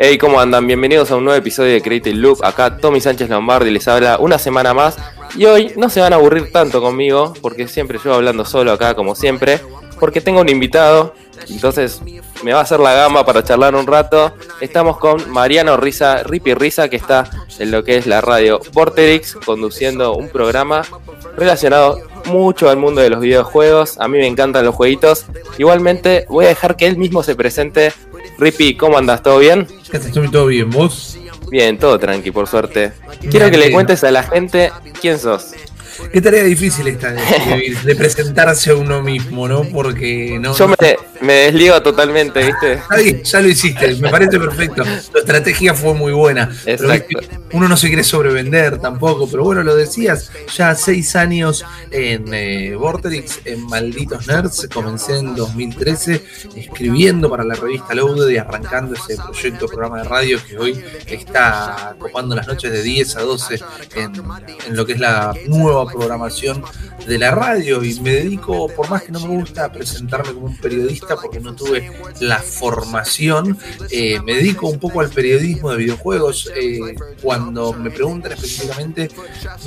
Hey, ¿cómo andan? Bienvenidos a un nuevo episodio de Creative Loop. Acá Tommy Sánchez Lombardi les habla una semana más. Y hoy no se van a aburrir tanto conmigo, porque siempre yo hablando solo acá, como siempre, porque tengo un invitado. Entonces me va a hacer la gama para charlar un rato. Estamos con Mariano Risa, Ripi Risa, que está en lo que es la radio Vorterix, conduciendo un programa relacionado mucho al mundo de los videojuegos. A mí me encantan los jueguitos. Igualmente voy a dejar que él mismo se presente. Ripi, ¿cómo andas? ¿Todo bien? ¿Qué Estoy todo bien, ¿vos? Bien, todo tranqui, por suerte. Quiero que le cuentes a la gente quién sos. Qué tarea difícil esta de, de, presentarse a uno mismo, ¿no? Porque no. Yo Me, desligo totalmente, ¿viste? ya lo hiciste, me parece perfecto. Tu estrategia fue muy buena. Exacto. uno no se quiere sobrevender tampoco, pero bueno, lo decías, ya seis años en eh, Vortex, en Malditos Nerds. Comencé en 2013 escribiendo para la revista Loaded y arrancando ese proyecto, programa de radio que hoy está copando las noches de 10 a 12 en, en lo que es la nueva programación de la radio y me dedico, por más que no me gusta presentarme como un periodista porque no tuve la formación, eh, me dedico un poco al periodismo de videojuegos. Eh, cuando me preguntan específicamente,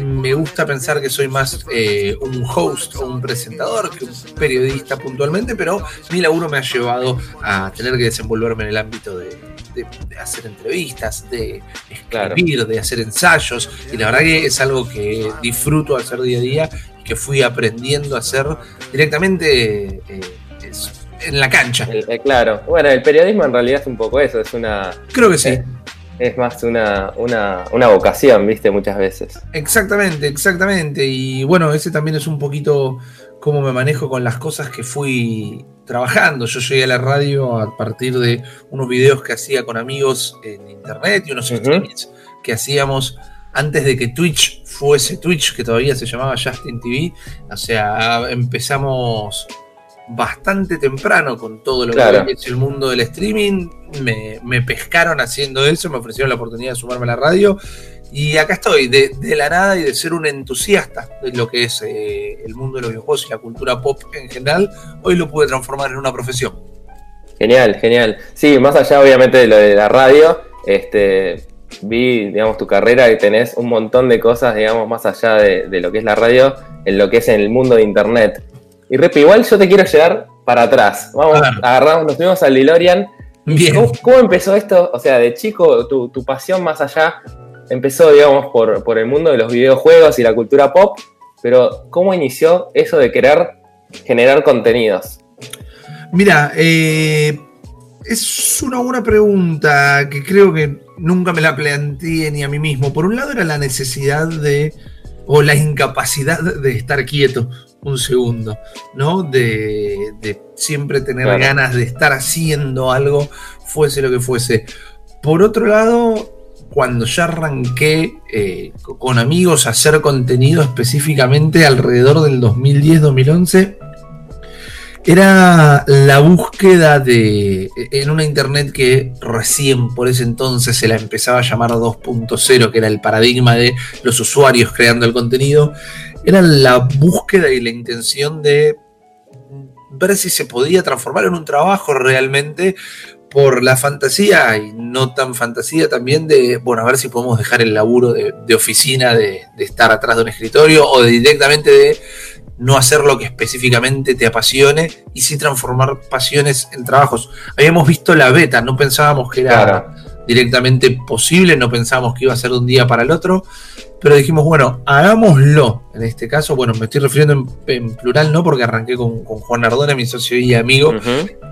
me gusta pensar que soy más eh, un host o un presentador que un periodista puntualmente, pero mi laburo me ha llevado a tener que desenvolverme en el ámbito de, hacer entrevistas, de escribir, de hacer ensayos, y la verdad que es algo que disfruto hacer día a día y que fui aprendiendo a hacer directamente eh, en la cancha. Eh, claro, bueno, el periodismo en realidad es un poco eso, es una... Creo que sí. Es, más una, una, una, vocación, viste, muchas veces. Exactamente, exactamente. Y bueno, ese también es un poquito cómo me manejo con las cosas que fui trabajando. Yo llegué a la radio a partir de unos videos que hacía con amigos en internet y unos streamings que hacíamos antes de que Twitch fuese Twitch, que todavía se llamaba Justin TV. O sea, empezamos bastante temprano con todo lo que es el mundo del streaming. Me, me, pescaron haciendo eso, me ofrecieron la oportunidad de sumarme a la radio. Y acá estoy, de, la nada y de ser un entusiasta de lo que es eh, el mundo de los videojuegos y la cultura pop en general, hoy lo pude transformar en una profesión. Genial, genial. Sí, más allá obviamente de lo de la radio, este, vi, digamos, tu carrera y tenés un montón de cosas, digamos, más allá de, lo que es la radio, en lo que es en el mundo de internet. Y Rep, igual yo te quiero llegar para atrás. Vamos, agarramos, nos fuimos al DeLorean. ¿Cómo, empezó esto? O sea, de chico, tu, tu pasión más allá empezó, digamos, por, por, el mundo de los videojuegos y la cultura pop, pero ¿cómo inició eso de querer generar contenidos? Mira, eh, es una buena pregunta que creo que nunca me la planteé ni a mí mismo. Por un lado era la necesidad de, o la incapacidad de estar quieto un segundo, ¿no? De, siempre tener ganas de estar haciendo algo, fuese lo que fuese. Por otro lado, cuando ya arranqué eh, con amigos a hacer contenido específicamente alrededor del 2010-2011, era la búsqueda de, en una internet que recién por ese entonces se la empezaba a llamar 2.0, que era el paradigma de los usuarios creando el contenido, era la búsqueda y la intención de ver si se podía transformar en un trabajo realmente por la fantasía y no tan fantasía también de, bueno, a ver si podemos dejar el laburo de, oficina, de, de, estar atrás de un escritorio o de directamente de no hacer lo que específicamente te apasione y sí transformar pasiones en trabajos. Habíamos visto la beta, no pensábamos que era directamente posible, no pensábamos que iba a ser de un día para el otro, pero dijimos, bueno, hagámoslo. En este caso, bueno, me estoy refiriendo en, plural, no porque arranqué con, Juan Ardona, mi socio y amigo.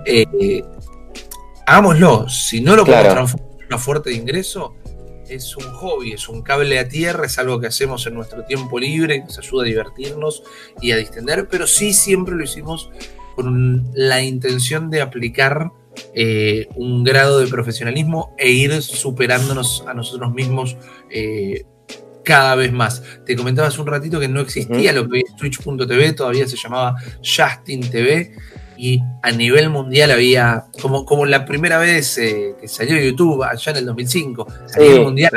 Eh, hagámoslo. Si no lo podemos transformar en una fuerte de ingreso, es un hobby, es un cable a tierra, es algo que hacemos en nuestro tiempo libre, nos ayuda a divertirnos y a distender, pero sí siempre lo hicimos con la intención de aplicar eh, un grado de profesionalismo e ir superándonos a nosotros mismos eh, cada vez más. Te comentaba hace un ratito que no existía lo que es Twitch.tv, todavía se llamaba Justin TV y a nivel mundial había, como, como la primera vez eh, que salió YouTube, allá en el 2005, a nivel mundial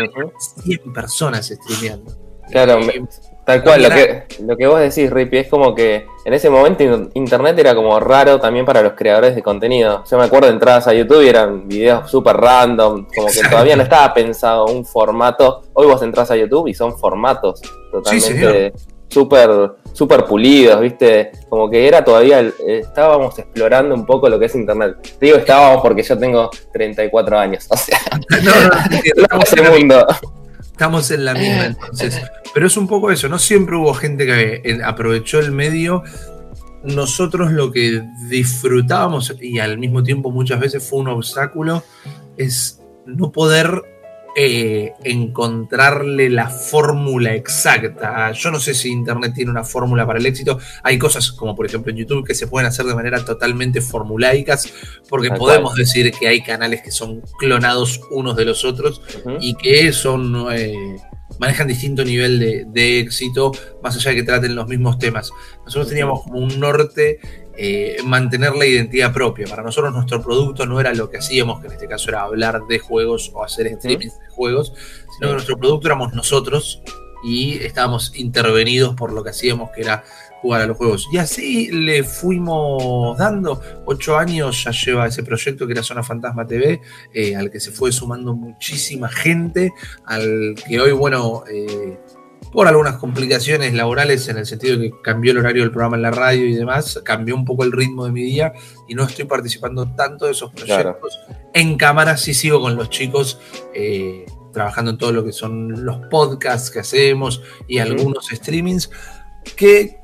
100 personas streameando. Claro, Tal cual, lo que, lo que vos decís, Rippy, es como que en ese momento Internet era como raro también para los creadores de contenido. Yo me acuerdo de entradas a YouTube y eran videos súper random, como que todavía no estaba pensado un formato. Hoy vos entras a YouTube y son formatos totalmente súper super pulidos, ¿viste? Como que era todavía, estábamos explorando un poco lo que es Internet. Digo estábamos porque yo tengo 34 años, o sea, no, no, no, mundo. Estamos en la misma entonces. Pero es un poco eso, no siempre hubo gente que eh, aprovechó el medio. Nosotros lo que disfrutábamos y al mismo tiempo muchas veces fue un obstáculo es no poder eh, encontrarle la fórmula exacta. Yo no sé si Internet tiene una fórmula para el éxito. Hay cosas como por ejemplo en YouTube que se pueden hacer de manera totalmente formulaicas, porque podemos decir que hay canales que son clonados unos de los otros y que son... Eh, manejan distinto nivel de, éxito, más allá de que traten los mismos temas. Nosotros teníamos como un norte eh, mantener la identidad propia. Para nosotros nuestro producto no era lo que hacíamos, que en este caso era hablar de juegos o hacer streaming de juegos, sino que nuestro producto éramos nosotros y estábamos intervenidos por lo que hacíamos, que era jugar a los juegos. Y así le fuimos dando. Ocho años ya lleva ese proyecto que era Zona Fantasma TV, eh, al que se fue sumando muchísima gente, al que hoy, bueno, eh, por algunas complicaciones laborales en el sentido de que cambió el horario del programa en la radio y demás, cambió un poco el ritmo de mi día y no estoy participando tanto de esos proyectos. En cámara sí sigo con los chicos eh, trabajando en todo lo que son los podcasts que hacemos y algunos streamings que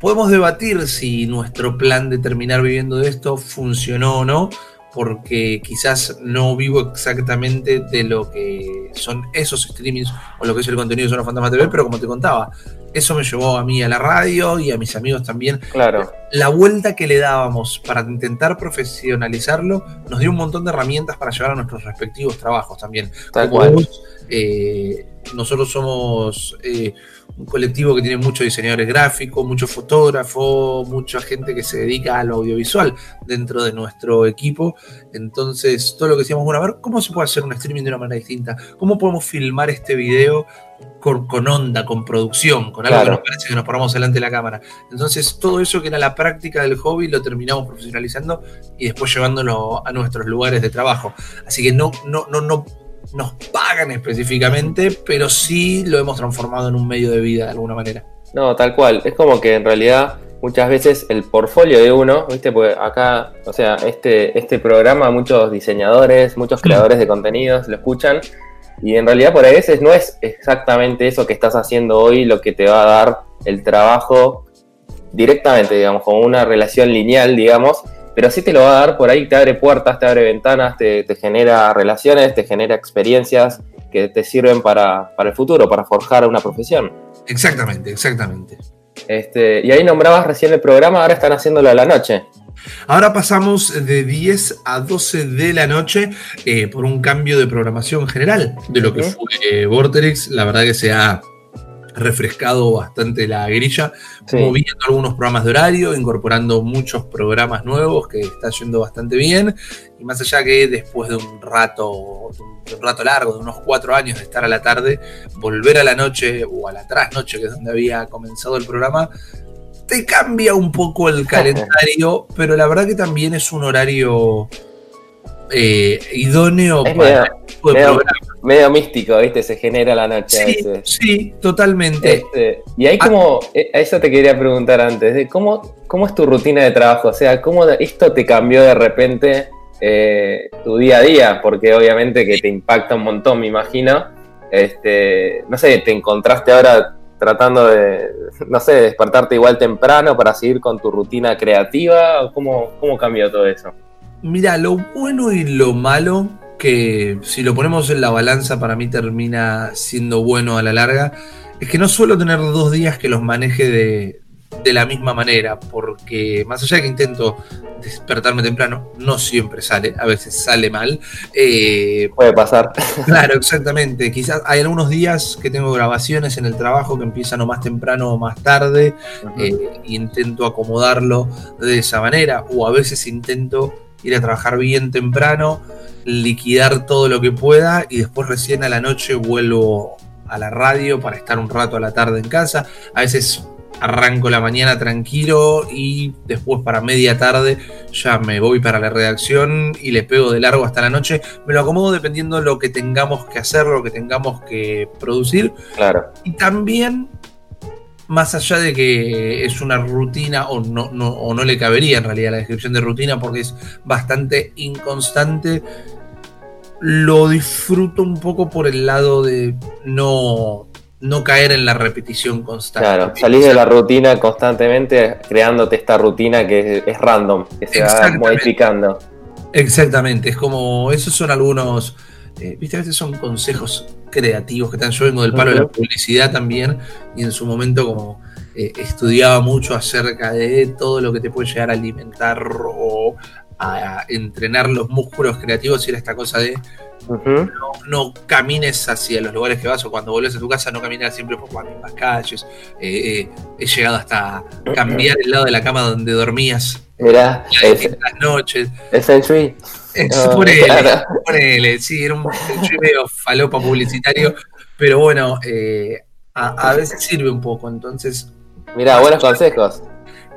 podemos debatir si nuestro plan de terminar viviendo de esto funcionó o no porque quizás no vivo exactamente de lo que son esos streamings o lo que es el contenido de Zona Fantasma TV, pero como te contaba, eso me llevó a mí a la radio y a mis amigos también. Claro. La vuelta que le dábamos para intentar profesionalizarlo nos dio un montón de herramientas para llevar a nuestros respectivos trabajos también. Tal cual. Eh, nosotros somos eh, un colectivo que tiene muchos diseñadores gráficos, muchos fotógrafos, mucha gente que se dedica a lo audiovisual dentro de nuestro equipo. Entonces, todo lo que decíamos, bueno, a ver, ¿cómo se puede hacer un streaming de una manera distinta? ¿Cómo podemos filmar este video con, onda, con producción, con algo que nos parece que nos ponemos delante de la cámara? Entonces, todo eso que era la práctica del hobby lo terminamos profesionalizando y después llevándolo a nuestros lugares de trabajo. Así que no, no, no, no nos pagan específicamente, pero sí lo hemos transformado en un medio de vida de alguna manera. No, tal cual. Es como que en realidad muchas veces el portfolio de uno, ¿viste? Porque acá, o sea, este, este programa, muchos diseñadores, muchos creadores de contenidos lo escuchan. Y en realidad por a veces no es exactamente eso que estás haciendo hoy lo que te va a dar el trabajo directamente, digamos, como una relación lineal, digamos, pero sí te lo va a dar por ahí, te abre puertas, te abre ventanas, te, genera relaciones, te genera experiencias que te sirven para, el futuro, para forjar una profesión. Exactamente, exactamente. Este, y ahí nombrabas recién el programa, ahora están haciéndolo a la noche. Ahora pasamos de 10 a 12 de la noche eh, por un cambio de programación general de lo que fue Vortex. La verdad que se ha refrescado bastante la grilla, moviendo algunos programas de horario, incorporando muchos programas nuevos que está yendo bastante bien. Y más allá que después de un rato, un rato largo, de unos cuatro años de estar a la tarde, volver a la noche o a la trasnoche, que es donde había comenzado el programa, te cambia un poco el calendario, pero la verdad que también es un horario eh, idóneo para medio, místico, ¿viste? Se genera la noche. Sí, totalmente. Este, y ahí como, eh, a eso te quería preguntar antes, de cómo, cómo es tu rutina de trabajo, o sea, cómo esto te cambió de repente eh, tu día a día, porque obviamente que te impacta un montón, me imagino. Este, no sé, te encontraste ahora tratando de, no sé, despertarte igual temprano para seguir con tu rutina creativa, ¿cómo, cómo cambió todo eso? Mira, lo bueno y lo malo, que si lo ponemos en la balanza para mí termina siendo bueno a la larga, es que no suelo tener dos días que los maneje de, la misma manera, porque más allá de que intento despertarme temprano, no siempre sale, a veces sale mal. Eh, Puede pasar. Claro, exactamente. Quizás hay algunos días que tengo grabaciones en el trabajo que empiezan o más temprano o más tarde, e intento acomodarlo de esa manera, o a veces intento ir a trabajar bien temprano, liquidar todo lo que pueda y después recién a la noche vuelvo a la radio para estar un rato a la tarde en casa. A veces arranco la mañana tranquilo y después para media tarde ya me voy para la redacción y le pego de largo hasta la noche. Me lo acomodo dependiendo de lo que tengamos que hacer, lo que tengamos que producir. Claro. Y también, más allá de que es una rutina o no, no, o no le cabería en realidad la descripción de rutina porque es bastante inconstante, lo disfruto un poco por el lado de no no caer en la repetición constante. Claro, salís de la rutina constantemente creándote esta rutina que es, random, que se va modificando. Exactamente, es como, esos son algunos, eh, viste, a veces son consejos creativos que están, yo vengo del palo de la publicidad también y en su momento como eh, estudiaba mucho acerca de todo lo que te puede llegar a alimentar o a entrenar los músculos creativos y era esta cosa de no, camines hacia los lugares que vas o cuando volvés a tu casa no caminas siempre por las mismas calles. Eh, eh, he llegado hasta cambiar el lado de la cama donde dormías. Mirá, las noches. Es el Shui. ponele, sí, era un medio falopa publicitario, pero bueno, eh, a, veces sirve un poco, entonces... Mira, buenos consejos.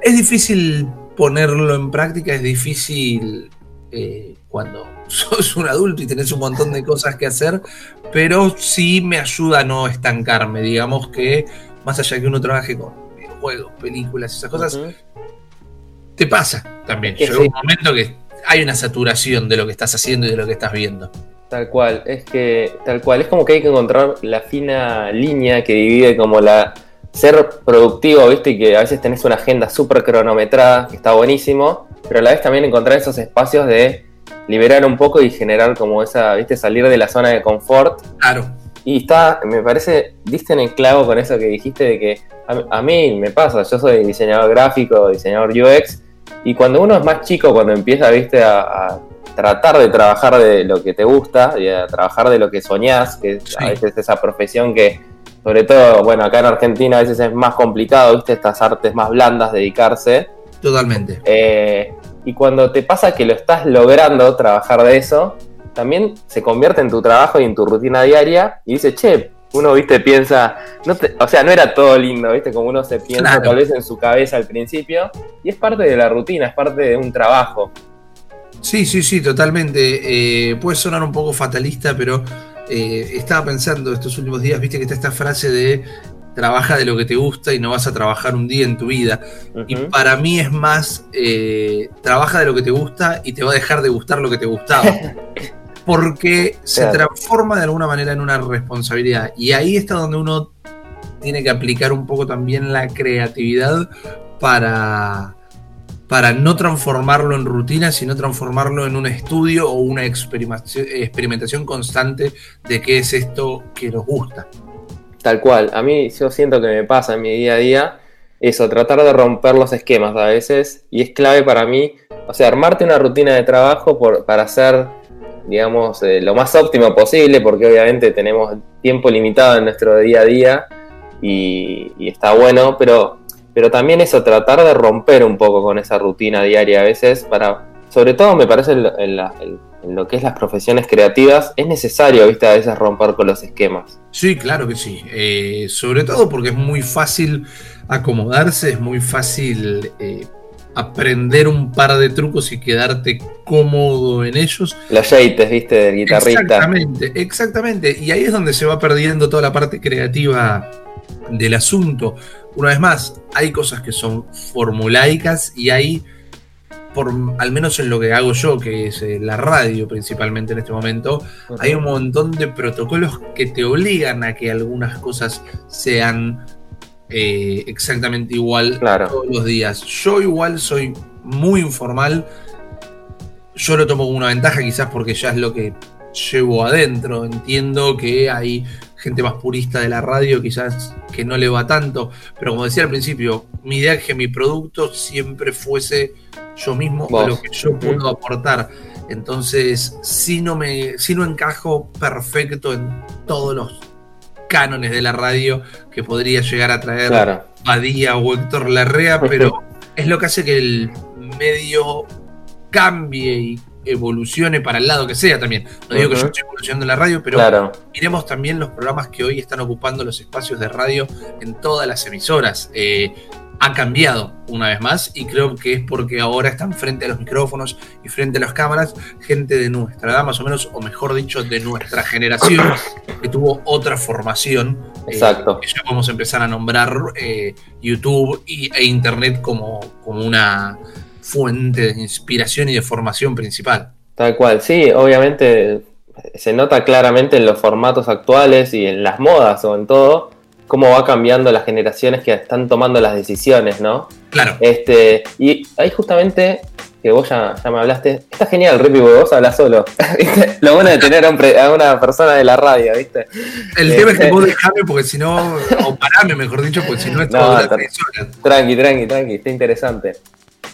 Es difícil ponerlo en práctica, es difícil cuando sos un adulto y tenés un montón de cosas que hacer, pero sí me ayuda a no estancarme. Digamos que más allá de que uno trabaje con juegos, películas, esas cosas, te pasa también. Llega un momento que hay una saturación de lo que estás haciendo y de lo que estás viendo. Tal cual, es que tal cual, es como que hay que encontrar la fina línea que divide como la ser productivo, viste, y que a veces tenés una agenda súper cronometrada, que está buenísimo, pero a la vez también encontrar esos espacios de liberar un poco y generar como esa, viste, salir de la zona de confort. Claro. Y está, me parece, diste en el clavo con eso que dijiste de que a, mí me pasa, yo soy diseñador gráfico, diseñador UX, y cuando uno es más chico, cuando empieza, viste, a, tratar de trabajar de lo que te gusta y a trabajar de lo que soñás, que a veces esa profesión que, sobre todo, bueno, acá en Argentina a veces es más complicado, viste, estas artes más blandas, dedicarse. Totalmente. Eh, y cuando te pasa que lo estás logrando trabajar de eso, también se convierte en tu trabajo y en tu rutina diaria y dice, che, uno, viste, piensa, no o sea, no era todo lindo, viste, como uno se piensa tal vez en su cabeza al principio, y es parte de la rutina, es parte de un trabajo. Sí, sí, sí, totalmente. Eh, puede sonar un poco fatalista, pero eh, estaba pensando estos últimos días, viste que está esta frase de trabaja de lo que te gusta y no vas a trabajar un día en tu vida. Y para mí es más, eh, trabaja de lo que te gusta y te va a dejar de gustar lo que te gustaba. Porque se transforma de alguna manera en una responsabilidad. Y ahí está donde uno tiene que aplicar un poco también la creatividad para, para no transformarlo en rutina, sino transformarlo en un estudio o una experimentación constante de qué es esto que nos gusta. Tal cual, a mí yo siento que me pasa en mi día a día eso, tratar de romper los esquemas a veces, y es clave para mí, o sea, armarte una rutina de trabajo por, para hacer, digamos, eh, lo más óptimo posible, porque obviamente tenemos tiempo limitado en nuestro día a día y, está bueno, pero, pero también eso, tratar de romper un poco con esa rutina diaria a veces, para, sobre todo me parece en lo que es las profesiones creativas, es necesario, viste, a veces romper con los esquemas. Sí, claro que sí. Eh, sobre todo porque es muy fácil acomodarse, es muy fácil eh, aprender un par de trucos y quedarte cómodo en ellos. Los yates, viste, del guitarrista. Exactamente, exactamente. Y ahí es donde se va perdiendo toda la parte creativa del asunto. Una vez más, hay cosas que son formulaicas y hay por, al menos en lo que hago yo, que es eh, la radio principalmente en este momento, hay un montón de protocolos que te obligan a que algunas cosas sean eh, exactamente igual todos los días. Yo igual soy muy informal. Yo lo tomo como una ventaja quizás porque ya es lo que llevo adentro. Entiendo que hay gente más purista de la radio quizás que no le va tanto, pero como decía al principio, mi idea es que mi producto siempre fuese yo mismo lo que yo puedo aportar. Entonces, si no me, si no encajo perfecto en todos los cánones de la radio que podría llegar a traer a Badía o Héctor Larrea, pero es lo que hace que el medio cambie y evolucione para el lado que sea también. No digo que yo estoy evolucionando en la radio, pero miremos también los programas que hoy están ocupando los espacios de radio en todas las emisoras. Eh, ha cambiado una vez más y creo que es porque ahora están frente a los micrófonos y frente a las cámaras gente de nuestra edad más o menos, o mejor dicho, de nuestra generación que tuvo otra formación. Eh, Exacto. ya vamos a empezar a nombrar eh, YouTube e Internet como, como una fuente de inspiración y de formación principal. Tal cual, sí, obviamente se nota claramente en los formatos actuales y en las modas o en todo cómo va cambiando las generaciones que están tomando las decisiones, ¿no? Claro. Este, y ahí justamente, que vos ya, me hablaste, está genial, Rippy, porque vos hablas solo. Lo bueno de tener a, una persona de la radio, ¿viste? El tema es que este, vos dejame porque si no, o parame, mejor dicho, porque si no no, Tranqui, tranqui, tranqui, está interesante.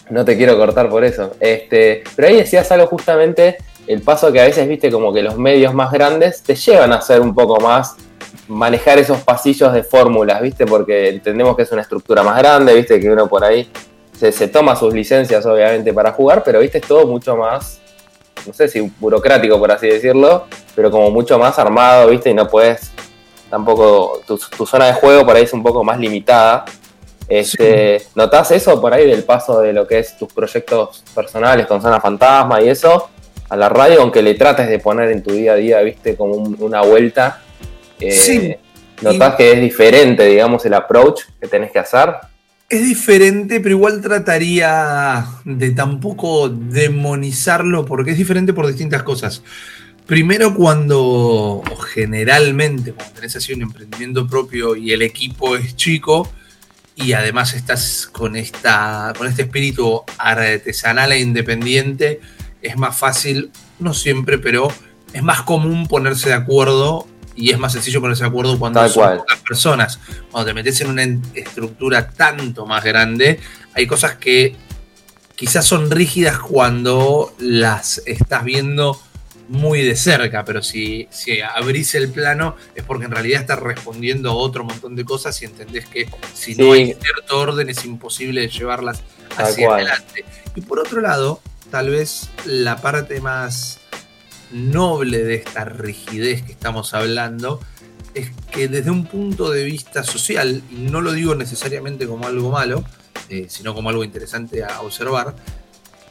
No te quiero cortar por eso. Este, pero ahí decías algo justamente, el paso que a veces, viste, como que los medios más grandes te llevan a ser un poco más manejar esos pasillos de fórmulas, ¿viste? Porque entendemos que es una estructura más grande, ¿viste? Que uno por ahí se, toma sus licencias, obviamente, para jugar, pero, ¿viste? Es todo mucho más, no sé si burocrático, por así decirlo, pero como mucho más armado, ¿viste? Y no puedes, tampoco, tu, zona de juego por ahí es un poco más limitada. Este, ¿Notás eso por ahí del paso de lo que es tus proyectos personales con Zona Fantasma y eso a la radio, aunque le trates de poner en tu día a día, viste, como una vuelta? Sí. ¿Notás que es diferente, digamos, el approach que tenés que hacer? Es diferente, pero igual trataría de tampoco demonizarlo, porque es diferente por distintas cosas. Primero, cuando, generalmente, cuando tenés así un emprendimiento propio y el equipo es chico, y además estás con, esta, con este espíritu artesanal e independiente, es más fácil, no siempre, pero es más común ponerse de acuerdo y es más sencillo ponerse de acuerdo cuando son pocas personas. Cuando te metes en una estructura tanto más grande, hay cosas que quizás son rígidas cuando las estás viendo muy de cerca, pero si, si abrís el plano es porque en realidad estás respondiendo a otro montón de cosas y entendés que si no hay cierto orden es imposible llevarlas hacia adelante. Y por otro lado, tal vez la parte más noble de esta rigidez que estamos hablando es que desde un punto de vista social, y no lo digo necesariamente como algo malo, eh, sino como algo interesante a observar,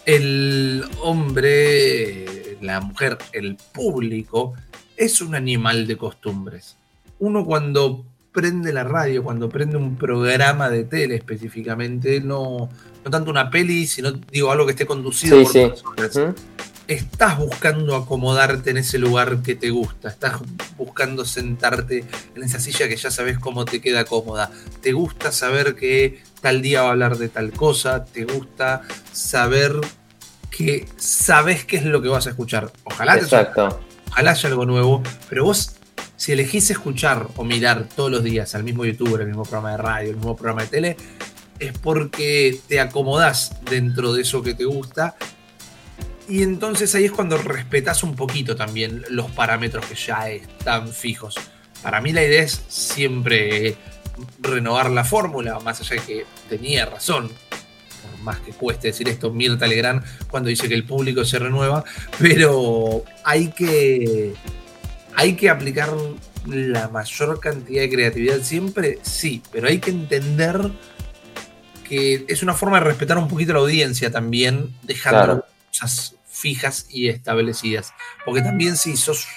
el hombre, la mujer, el público, es un animal de costumbres. Uno cuando prende la radio, cuando prende un programa de tele específicamente, no, no tanto una peli, sino digo algo que esté conducido por personas estás buscando acomodarte en ese lugar que te gusta, estás buscando sentarte en esa silla que ya sabes cómo te queda cómoda, te gusta saber que tal día va a hablar de tal cosa, te gusta saber que sabes qué es lo que vas a escuchar. Ojalá, Exacto. ojalá haya algo nuevo, pero vos si elegís escuchar o mirar todos los días al mismo youtuber, el mismo programa de radio, el mismo programa de tele, es porque te acomodás dentro de eso que te gusta y entonces ahí es cuando respetas un poquito también los parámetros que ya están fijos. Para mí la idea es siempre renovar la fórmula, más allá de que tenía razón, por más que cueste decir esto, Mirta Legrand cuando dice que el público se renueva, pero hay que, hay que aplicar la mayor cantidad de creatividad siempre, sí, pero hay que entender que es una forma de respetar un poquito la audiencia también, dejando cosas fijas y establecidas. Porque también si sos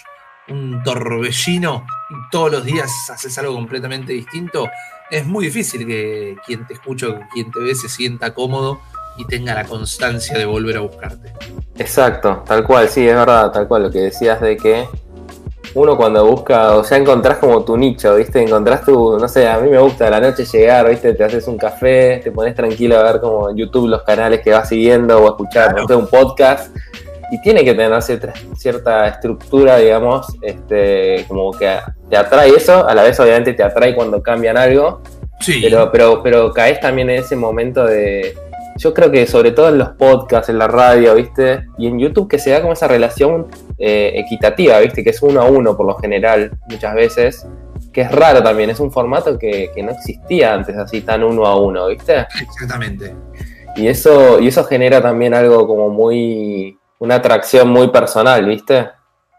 un torbellino y todos los días haces algo completamente distinto, es muy difícil que quien te escucha o quien te ve se sienta cómodo y tenga la constancia de volver a buscarte. Exacto, tal cual, sí, es verdad, tal cual lo que decías de que uno cuando busca, o sea, encontrás como tu nicho, ¿viste? Encontrás tu, no sé, a mí me gusta a la noche llegar, ¿viste? Te haces un café, te pones tranquilo a ver como en YouTube los canales que vas siguiendo o a escuchar, un podcast. Y tiene que tener cierta, estructura, digamos, este, como que te atrae eso, a la vez obviamente te atrae cuando cambian algo. Sí. Pero, pero, pero caes también en ese momento de, yo creo que sobre todo en los podcasts, en la radio, ¿viste? Y en YouTube que se da como esa relación eh, equitativa, ¿viste? Que es uno a uno por lo general, muchas veces. Que es raro también, es un formato que, no existía antes así tan uno a uno, ¿viste? Exactamente. Y eso, y eso genera también algo como muy, una atracción muy personal, ¿viste?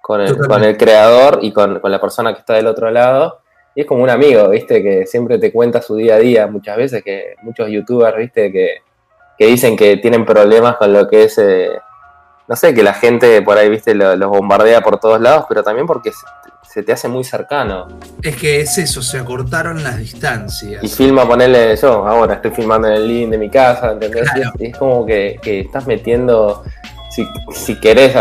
Con el, con el creador y con, con, la persona que está del otro lado. Y es como un amigo, ¿viste? Que siempre te cuenta su día a día. Muchas veces que muchos youtubers, ¿viste? Que, que dicen que tienen problemas con lo que es... Eh, no sé, que la gente por ahí, viste, los bombardea por todos lados, pero también porque se te hace muy cercano. Es que es eso, se acortaron las distancias. Y filma, ponerle yo, ahora estoy filmando en el link de mi casa, ¿entendés? Es como que, estás metiendo, si, si querés,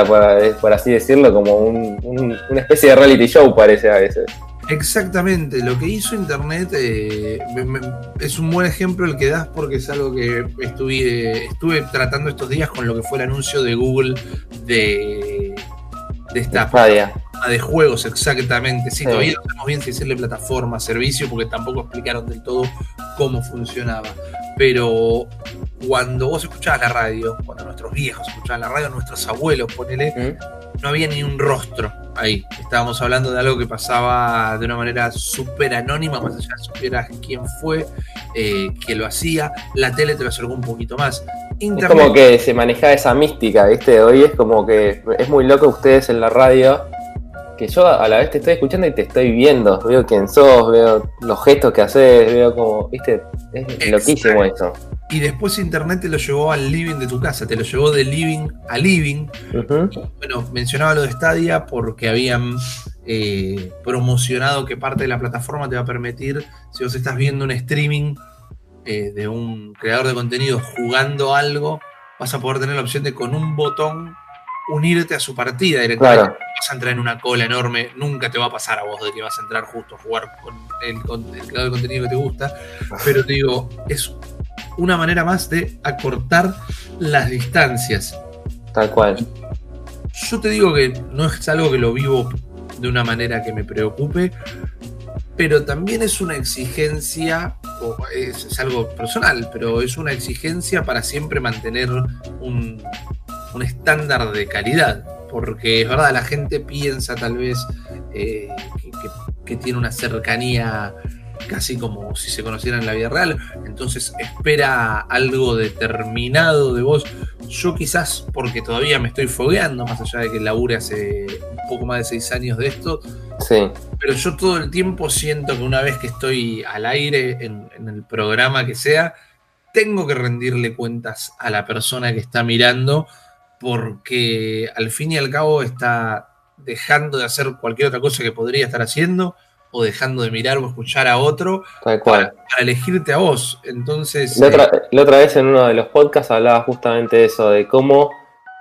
por, así decirlo, como una especie de reality show parece a veces. Exactamente, lo que hizo Internet eh, es un buen ejemplo el que das porque es algo que estuve, estuve tratando estos días con lo que fue el anuncio de Google de, de esta de juegos, exactamente. Sí, todavía no sabemos bien si decirle plataforma, servicio, porque tampoco explicaron del todo cómo funcionaba. Pero cuando vos escuchabas la radio, cuando nuestros viejos escuchaban la radio, nuestros abuelos, ponele, no había ni un rostro ahí. Estábamos hablando de algo que pasaba de una manera súper anónima, más allá de supieras quién fue, eh, que lo hacía. La tele te lo acercó un poquito más. Es como que se maneja esa mística, ¿viste? Hoy es como que es muy loco ustedes en la radio que yo a la vez te estoy escuchando y te estoy viendo, veo quién sos, veo los gestos que haces, veo como, viste, es loquísimo eso. Y después internet te lo llevó al living de tu casa, te lo llevó de living a living. Bueno, mencionaba lo de Stadia porque habían eh, promocionado que parte de la plataforma te va a permitir, si vos estás viendo un streaming eh, de un creador de contenido jugando algo, vas a poder tener la opción de con un botón unirte a su partida directamente. Vas a entrar en una cola enorme, nunca te va a pasar a vos de que vas a entrar justo a jugar con el, el creador de contenido que te gusta, pero te digo, es una manera más de acortar las distancias. Tal cual. Yo te digo que no es algo que lo vivo de una manera que me preocupe, pero también es una exigencia, o es, es algo personal, pero es una exigencia para siempre mantener un, un estándar de calidad, porque es verdad, la gente piensa tal vez eh, que, tiene una cercanía casi como si se conociera en la vida real, entonces espera algo determinado de vos. Yo quizás, porque todavía me estoy fogueando, más allá de que labure hace un poco más de seis años de esto, sí. pero yo todo el tiempo siento que una vez que estoy al aire en, en el programa que sea, tengo que rendirle cuentas a la persona que está mirando porque al fin y al cabo está dejando de hacer cualquier otra cosa que podría estar haciendo o dejando de mirar o escuchar a otro Para, elegirte a vos. Entonces. La otra, eh, la otra, vez en uno de los podcasts hablaba justamente de eso, de cómo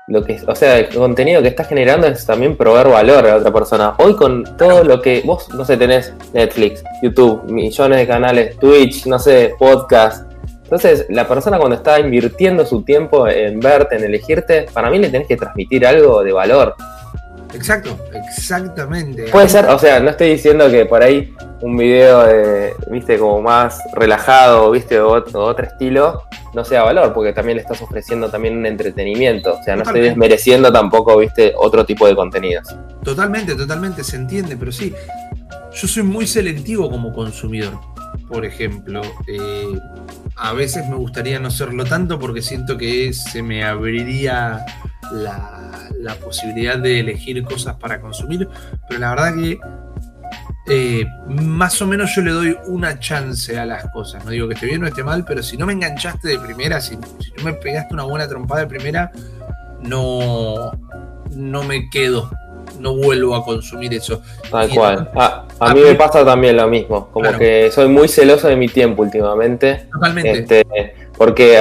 lo que, o sea, el contenido que estás generando es también proveer valor a la otra persona. Hoy con todo lo que vos, no sé, tenés Netflix, YouTube, millones de canales, Twitch, no sé, podcast, entonces, la persona cuando está invirtiendo su tiempo en verte, en elegirte, para mí le tenés que transmitir algo de valor. Exacto, exactamente. Puede ser, o sea, no estoy diciendo que por ahí un video, de, viste, como más relajado, viste, o otro, otro, estilo, no sea valor, porque también le estás ofreciendo también un entretenimiento. O sea, no estoy desmereciendo tampoco, viste, otro tipo de contenidos. Totalmente, totalmente, se entiende, pero sí, yo soy muy selectivo como consumidor por ejemplo. Eh, a veces me gustaría no serlo tanto porque siento que se me abriría la, posibilidad de elegir cosas para consumir, pero la verdad que eh, más o menos yo le doy una chance a las cosas. No digo que esté bien o esté mal, pero si no me enganchaste de primera, si, si no me pegaste una buena trompada de primera, no, no me quedo no vuelvo a consumir eso. Tal cual. A, mí me pasa también lo mismo, como que soy muy celoso de mi tiempo últimamente. Totalmente. Este, porque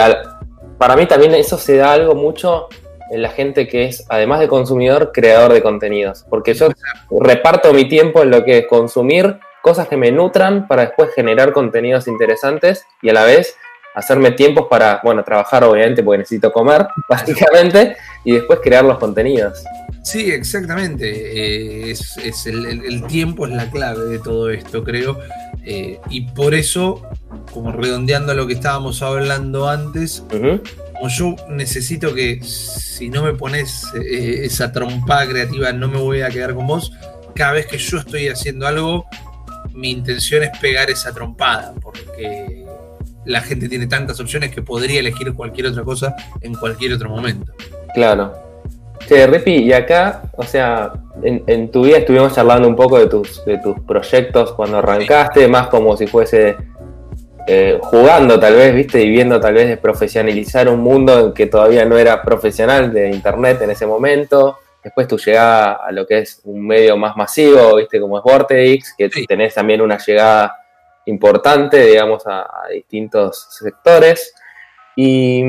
para mí también eso se da algo mucho en la gente que es, además de consumidor, creador de contenidos. Porque yo reparto mi tiempo en lo que es consumir cosas que me nutran para después generar contenidos interesantes y a la vez hacerme tiempos para, bueno, trabajar obviamente porque necesito comer, básicamente, y después crear los contenidos. Sí, exactamente. Eh, es, el, tiempo es la clave de todo esto, creo. Eh, y por eso, como redondeando a lo que estábamos hablando antes, como yo necesito que si no me pones eh, esa trompada creativa, no me voy a quedar con vos. Cada vez que yo estoy haciendo algo, mi intención es pegar esa trompada, porque la gente tiene tantas opciones que podría elegir cualquier otra cosa en cualquier otro momento. Claro. Che, Repi, y acá, o sea, en, tu vida estuvimos charlando un poco de tus, de tus proyectos cuando arrancaste, más como si fuese eh, jugando tal vez, viste, y viendo tal vez de profesionalizar un mundo en que todavía no era profesional de internet en ese momento. Después tu llegada a lo que es un medio más masivo, viste, como es Vortex, que tenés también una llegada importante, digamos, a, distintos sectores. ¿Y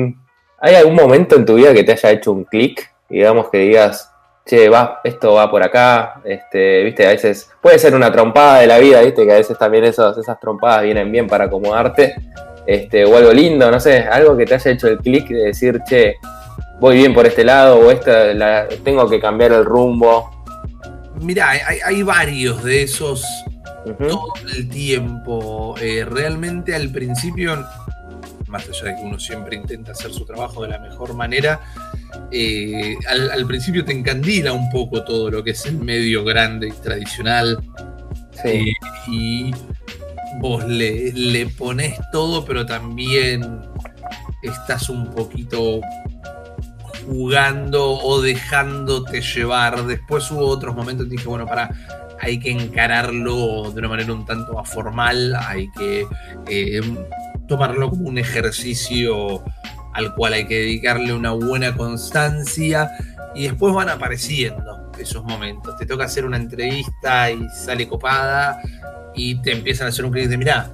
hay algún momento en tu vida que te haya hecho un clic? Digamos que digas, che, va, esto va por acá, este, viste, a veces puede ser una trompada de la vida, viste, que a veces también esos, esas trompadas vienen bien para acomodarte, este, o algo lindo, no sé, algo que te haya hecho el clic de decir, che, voy bien por este lado, o esta, la, tengo que cambiar el rumbo. Mirá, hay, varios de esos todo el tiempo. Eh, realmente al principio, más allá de que uno siempre intenta hacer su trabajo de la mejor manera, eh, al, principio te encandila un poco todo lo que es el medio grande y tradicional. Eh, y vos le, le pones todo, pero también estás un poquito jugando o dejándote llevar. Después hubo otros momentos que dije, bueno, para, hay que encararlo de una manera un tanto más formal, hay que eh, tomarlo como un ejercicio al cual hay que dedicarle una buena constancia y después van apareciendo esos momentos. Te toca hacer una entrevista y sale copada y te empiezan a hacer un clic de mirá,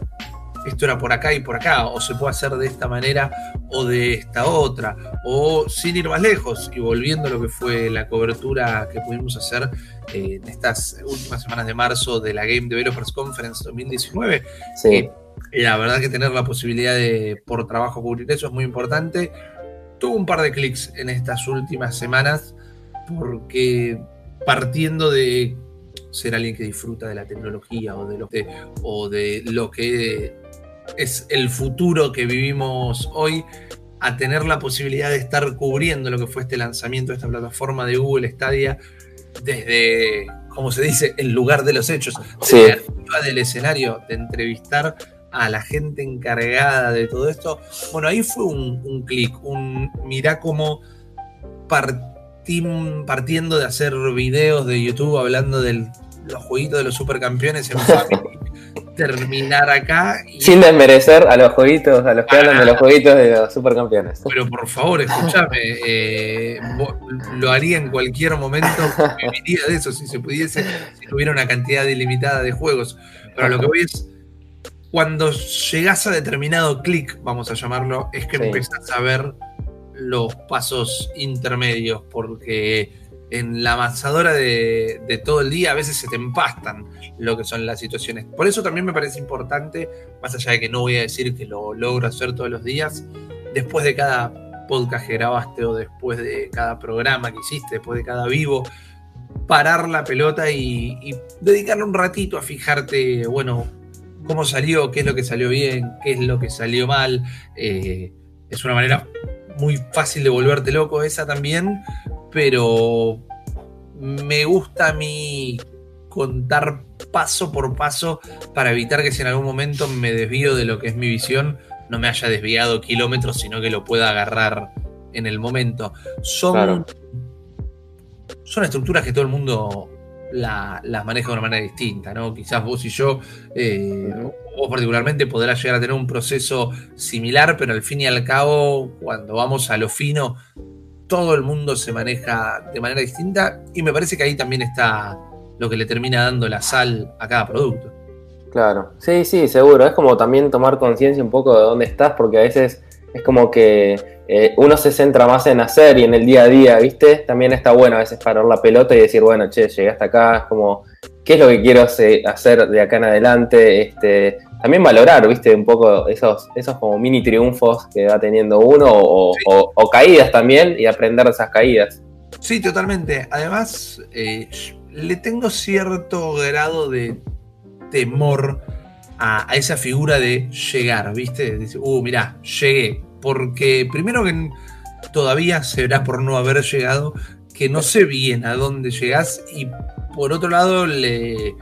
esto era por acá y por acá, o se puede hacer de esta manera o de esta otra, o sin ir más lejos y volviendo a lo que fue la cobertura que pudimos hacer eh, en estas últimas semanas de marzo de la Game Developers Conference 2019. Sí. La verdad que tener la posibilidad de por trabajo cubrir eso es muy importante. Tuvo un par de clics en estas últimas semanas porque partiendo de ser alguien que disfruta de la tecnología o de lo que, o de lo que es el futuro que vivimos hoy, a tener la posibilidad de estar cubriendo lo que fue este lanzamiento de esta plataforma de Google Stadia desde, como se dice, el lugar de los hechos, desde arriba del escenario, de entrevistar a la gente encargada de todo esto. Bueno, ahí fue un, un clic, un mirá cómo partiendo de hacer videos de YouTube hablando de los jueguitos de los supercampeones en Family terminar acá. Sin desmerecer a los jueguitos, a los que hablan de los jueguitos de los supercampeones. Pero por favor, escúchame, eh, lo haría en cualquier momento, viviría de eso si se pudiese, si tuviera una cantidad ilimitada de juegos. Pero lo que voy es, cuando llegas a determinado clic, vamos a llamarlo, es que empezás a ver los pasos intermedios, porque en la avanzadora de, todo el día a veces se te empastan lo que son las situaciones. Por eso también me parece importante, más allá de que no voy a decir que lo logro hacer todos los días, después de cada podcast que grabaste o después de cada programa que hiciste, después de cada vivo, parar la pelota y, dedicarle un ratito a fijarte, bueno, cómo salió, qué es lo que salió bien, qué es lo que salió mal. Eh, es una manera muy fácil de volverte loco esa también, pero me gusta a mí contar paso por paso para evitar que si en algún momento me desvío de lo que es mi visión, no me haya desviado kilómetros, sino que lo pueda agarrar en el momento. Son, son estructuras que todo el mundo las maneja de una manera distinta, ¿no? Quizás vos y yo, eh, vos particularmente podrás llegar a tener un proceso similar, pero al fin y al cabo, cuando vamos a lo fino, todo el mundo se maneja de manera distinta y me parece que ahí también está lo que le termina dando la sal a cada producto. Claro, sí, sí, seguro. Es como también tomar conciencia un poco de dónde estás, porque a veces es como que eh, uno se centra más en hacer y en el día a día, ¿viste? También está bueno a veces parar la pelota y decir, bueno, che, llegué hasta acá, es como, ¿qué es lo que quiero hacer de acá en adelante? Este, también valorar, viste, un poco esos, esos como mini triunfos que va teniendo uno o, caídas también y aprender de esas caídas. Sí, totalmente. Además, eh, le tengo cierto grado de temor a, esa figura de llegar, viste, decir, uh, mirá, llegué. Porque primero que todavía será por no haber llegado, que no sé bien a dónde llegás y por otro lado le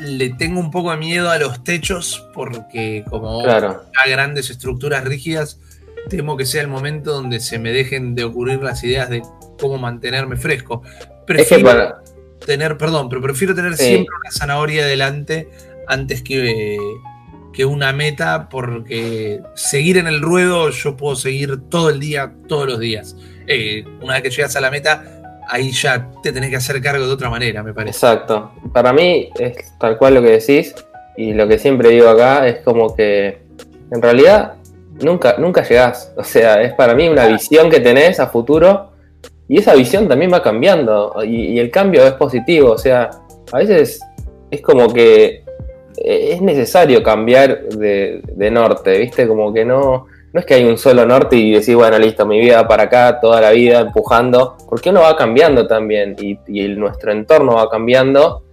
le tengo un poco de miedo a los techos porque como claro. a grandes estructuras rígidas, temo que sea el momento donde se me dejen de ocurrir las ideas de cómo mantenerme fresco. Prefiero tener, perdón, pero prefiero tener siempre una zanahoria delante antes que, que una meta, porque seguir en el ruedo yo puedo seguir todo el día, todos los días. Eh, una vez que llegas a la meta, ahí ya te tenés que hacer cargo de otra manera, me parece. Exacto. Para mí es tal cual lo que decís y lo que siempre digo acá es como que en realidad nunca, nunca llegás. O sea, es para mí una visión que tenés a futuro y esa visión también va cambiando y, el cambio es positivo. O sea, a veces es como que es necesario cambiar de, norte, ¿viste? Como que no, no es que hay un solo norte y decís, bueno, listo, mi vida para acá toda la vida empujando, porque uno va cambiando también y, nuestro entorno va cambiando.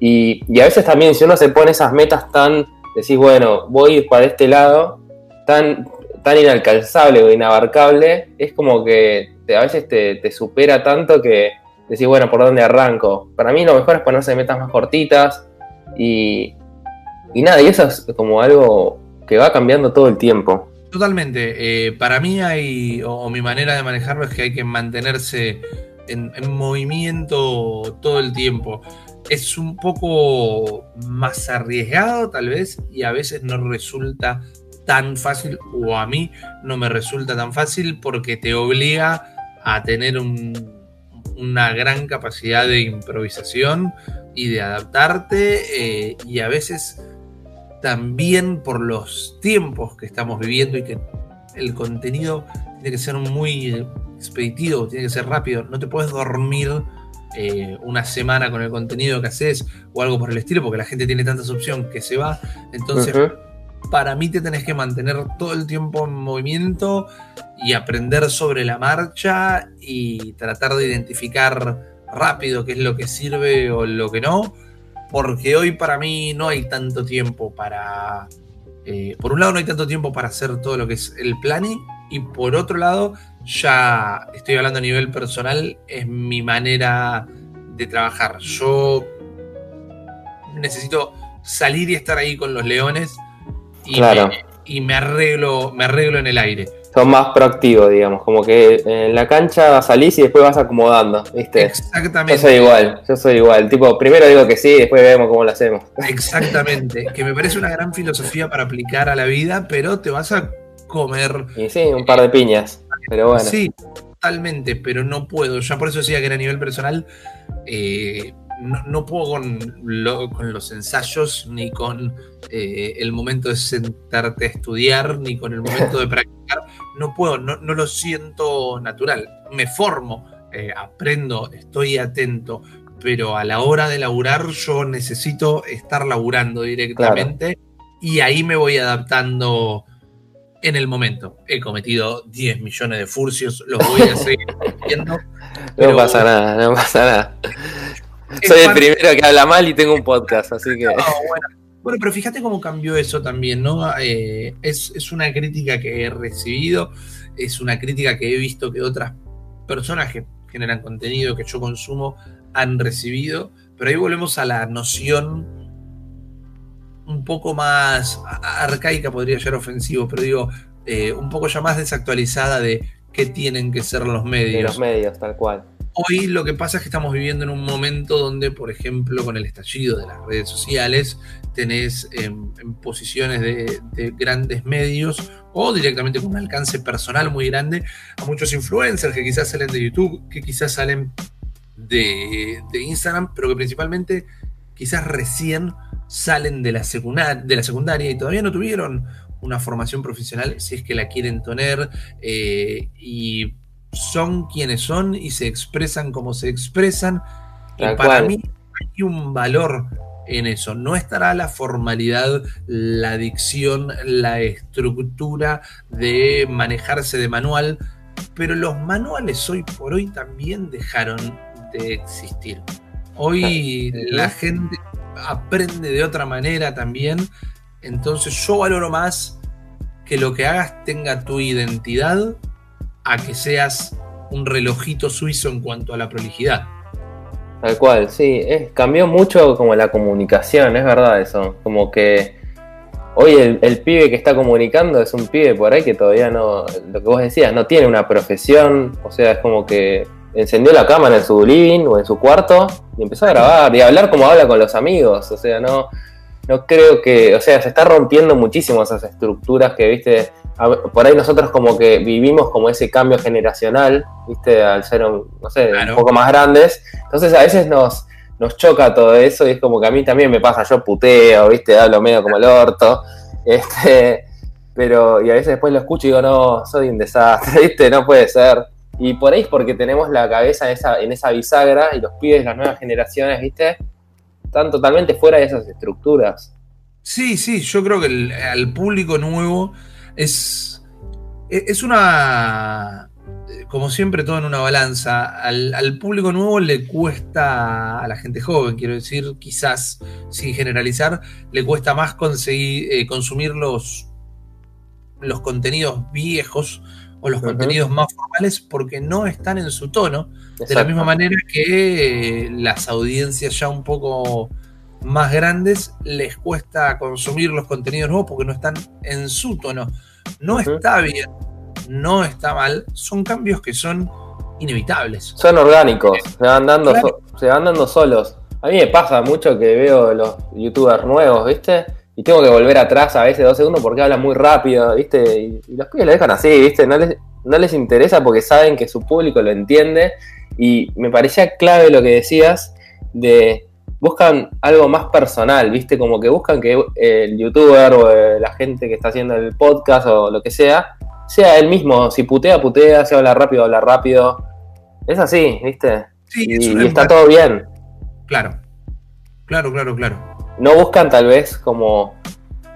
Y, a veces también si uno se pone esas metas tan, decís, bueno, voy para este lado, tan, tan inalcanzable o inabarcable, es como que a veces te, supera tanto que decís, bueno, ¿por dónde arranco? Para mí lo mejor es ponerse metas más cortitas y, y nada, y eso es como algo que va cambiando todo el tiempo. Totalmente. Eh, para mí hay, o, mi manera de manejarlo es que hay que mantenerse en, en movimiento todo el tiempo. Es un poco más arriesgado tal vez y a veces no resulta tan fácil, o a mí no me resulta tan fácil porque te obliga a tener una gran capacidad de improvisación y de adaptarte eh, y a veces también por los tiempos que estamos viviendo y que el contenido tiene que ser muy expeditivo, tiene que ser rápido, no te puedes dormir eh, una semana con el contenido que haces o algo por el estilo porque la gente tiene tantas opciones que se va, entonces para mí te tenés que mantener todo el tiempo en movimiento y aprender sobre la marcha y tratar de identificar rápido qué es lo que sirve o lo que no, porque hoy para mí no hay tanto tiempo para... Eh, por un lado no hay tanto tiempo para hacer todo lo que es el planning y por otro lado ya estoy hablando a nivel personal, es mi manera de trabajar. Yo necesito salir y estar ahí con los leones y, me, arreglo, me arreglo en el aire. Son más proactivos, digamos, como que en la cancha salís y después vas acomodando, ¿viste? Exactamente. Yo soy igual, yo soy igual. Tipo, primero digo que sí, después vemos cómo lo hacemos. Exactamente, que me parece una gran filosofía para aplicar a la vida, pero te vas a comer. Y sí, un par de piñas, pero bueno. Sí, totalmente, pero no puedo. Ya por eso decía que era a nivel personal. Eh, no, puedo con, los ensayos, ni con eh, el momento de sentarte a estudiar, ni con el momento de practicar. No puedo, no, lo siento natural. Me formo, eh, aprendo, estoy atento, pero a la hora de laburar yo necesito estar laburando directamente y ahí me voy adaptando en el momento. He cometido 10 millones de furcios, los voy a seguir cometiendo. No pasa nada, no pasa nada. Soy el primero que habla mal y tengo un podcast, así que. bueno. pero fíjate cómo cambió eso también, ¿no? Eh, es, una crítica que he recibido, es una crítica que he visto que otras personas que generan contenido que yo consumo han recibido, pero ahí volvemos a la noción un poco más arcaica, podría ser ofensivo, pero digo, eh, un poco ya más desactualizada de qué tienen que ser los medios. los medios, tal cual hoy lo que pasa es que estamos viviendo en un momento donde, por ejemplo, con el estallido de las redes sociales, tenés en, posiciones de, grandes medios o directamente con un alcance personal muy grande a muchos influencers que quizás salen de YouTube, que quizás salen de, Instagram, pero que principalmente quizás recién salen de la, de la secundaria y todavía no tuvieron una formación profesional, si es que la quieren tener, eh, y son quienes son y se expresan como se expresan. y para mí hay un valor en eso. No estará la formalidad, la dicción, la estructura de manejarse de manual, pero los manuales hoy por hoy también dejaron de existir. Hoy la gente aprende de otra manera también, entonces yo valoro más que lo que hagas tenga tu identidad a que seas un relojito suizo en cuanto a la prolijidad. Tal cual, sí, cambió mucho como la comunicación, es verdad eso, como que hoy el, pibe que está comunicando es un pibe por ahí que todavía no, lo que vos decías, no tiene una profesión, o sea, es como que encendió la cámara en su living o en su cuarto y empezó a grabar y a hablar como habla con los amigos. O sea, no, no creo que, o sea, se está rompiendo muchísimo esas estructuras que, viste, por ahí nosotros como que vivimos como ese cambio generacional, viste, al ser, no sé, un poco más grandes. Entonces a veces nos, nos choca todo eso y es como que a mí también me pasa, yo puteo, viste, hablo medio como el orto. Este, pero, y a veces después lo escucho y digo, no, soy un desastre, viste, no puede ser. Y por ahí es porque tenemos la cabeza en esa, en esa bisagra y los pibes, las nuevas generaciones, viste, están totalmente fuera de esas estructuras. Sí, sí, yo creo que al público nuevo es, es una, como siempre, todo en una balanza. Al, público nuevo le cuesta, a la gente joven, quiero decir, quizás sin generalizar, le cuesta más conseguir, eh, consumir los, los contenidos viejos o los contenidos más formales porque no están en su tono. De la misma manera que eh, las audiencias ya un poco más grandes les cuesta consumir los contenidos nuevos porque no están en su tono. No está bien, no está mal, son cambios que son inevitables. Son orgánicos, se van dando, se van dando solos. A mí me pasa mucho que veo los youtubers nuevos, ¿viste? y tengo que volver atrás a veces dos segundos porque hablan muy rápido, ¿viste? Y, los pibes lo dejan así, ¿viste? No les, no les interesa porque saben que su público lo entiende. Y me parecía clave lo que decías de buscan algo más personal, ¿viste? Como que buscan que el youtuber o eh, la gente que está haciendo el podcast o lo que sea, sea él mismo. Si putea, putea, si habla rápido, habla rápido. Es así, ¿viste? Sí, y, y está todo bien. Claro, claro, claro, claro no buscan tal vez como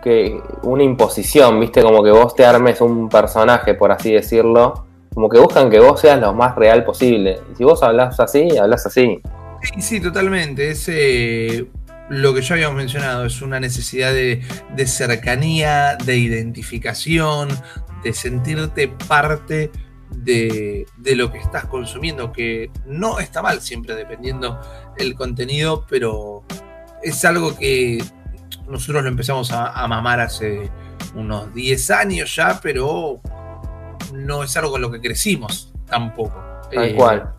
que una imposición, ¿viste? Como que vos te armes un personaje, por así decirlo. Como que buscan que vos seas lo más real posible. Si vos hablas así, hablas así. Sí, sí, totalmente. Es eh, lo que ya habíamos mencionado. Es una necesidad de, cercanía, de identificación, de sentirte parte de, de, lo que estás consumiendo, que no está mal siempre dependiendo el contenido, pero es algo que nosotros lo empezamos a, mamar hace unos 10 años ya, pero no es algo con lo que crecimos tampoco. Tal eh, cual.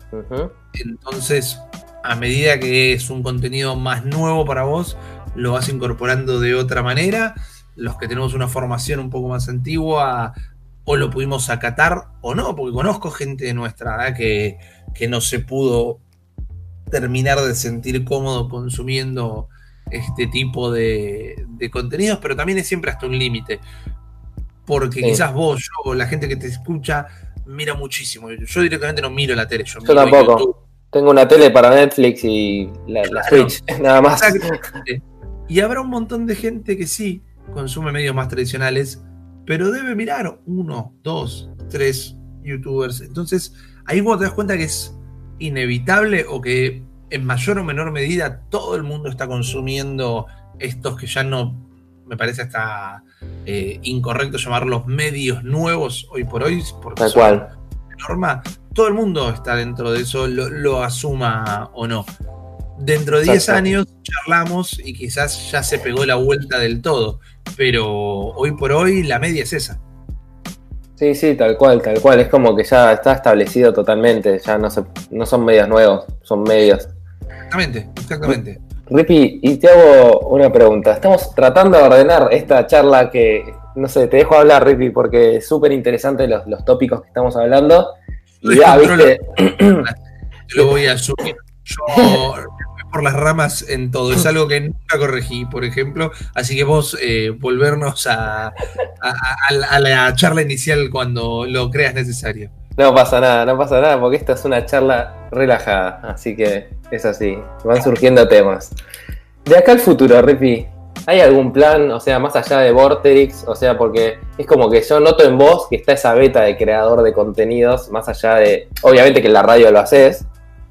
Entonces, a medida que es un contenido más nuevo para vos, lo vas incorporando de otra manera. Los que tenemos una formación un poco más antigua, o lo pudimos acatar o no, porque conozco gente de nuestra edad que, que no se pudo terminar de sentir cómodo consumiendo este tipo de, contenidos, pero también es siempre hasta un límite. Porque quizás vos, yo, la gente que te escucha, mira muchísimo. Yo directamente no miro la tele. Yo, tampoco. Tengo una tele para Netflix y la, Switch, nada más. Y habrá un montón de gente que sí consume medios más tradicionales, pero debe mirar uno, dos, tres youtubers. Entonces, ahí vos te das cuenta que es inevitable o que en mayor o menor medida todo el mundo está consumiendo estos que ya no me parece hasta eh, incorrecto llamarlos medios nuevos hoy por hoy, porque Tal cual. norma, todo el mundo está dentro de eso, lo, asuma o no. Dentro de 10 años charlamos y quizás ya se pegó la vuelta del todo, pero hoy por hoy la media es esa. Sí, sí, tal cual, tal cual. Es como que ya está establecido totalmente. Ya no, se, no son medios nuevos, son medios Exactamente, exactamente. Ripi, y te hago una pregunta. Estamos tratando de ordenar esta charla que, no sé, te dejo hablar, Ripi, porque es súper interesante los, tópicos que estamos hablando. Y ya, viste. Lo voy a subir. Yo por las ramas en todo. Es algo que nunca corregí, por ejemplo. Así que vos eh, volvernos a, a, la charla inicial cuando lo creas necesario. No pasa nada, no pasa nada, porque esta es una charla relajada, así que es así, van surgiendo temas. De acá al futuro, Ripi, ¿hay algún plan, o sea, más allá de Vorterix? O sea, porque es como que yo noto en vos que está esa beta de creador de contenidos, más allá de, obviamente que en la radio lo haces,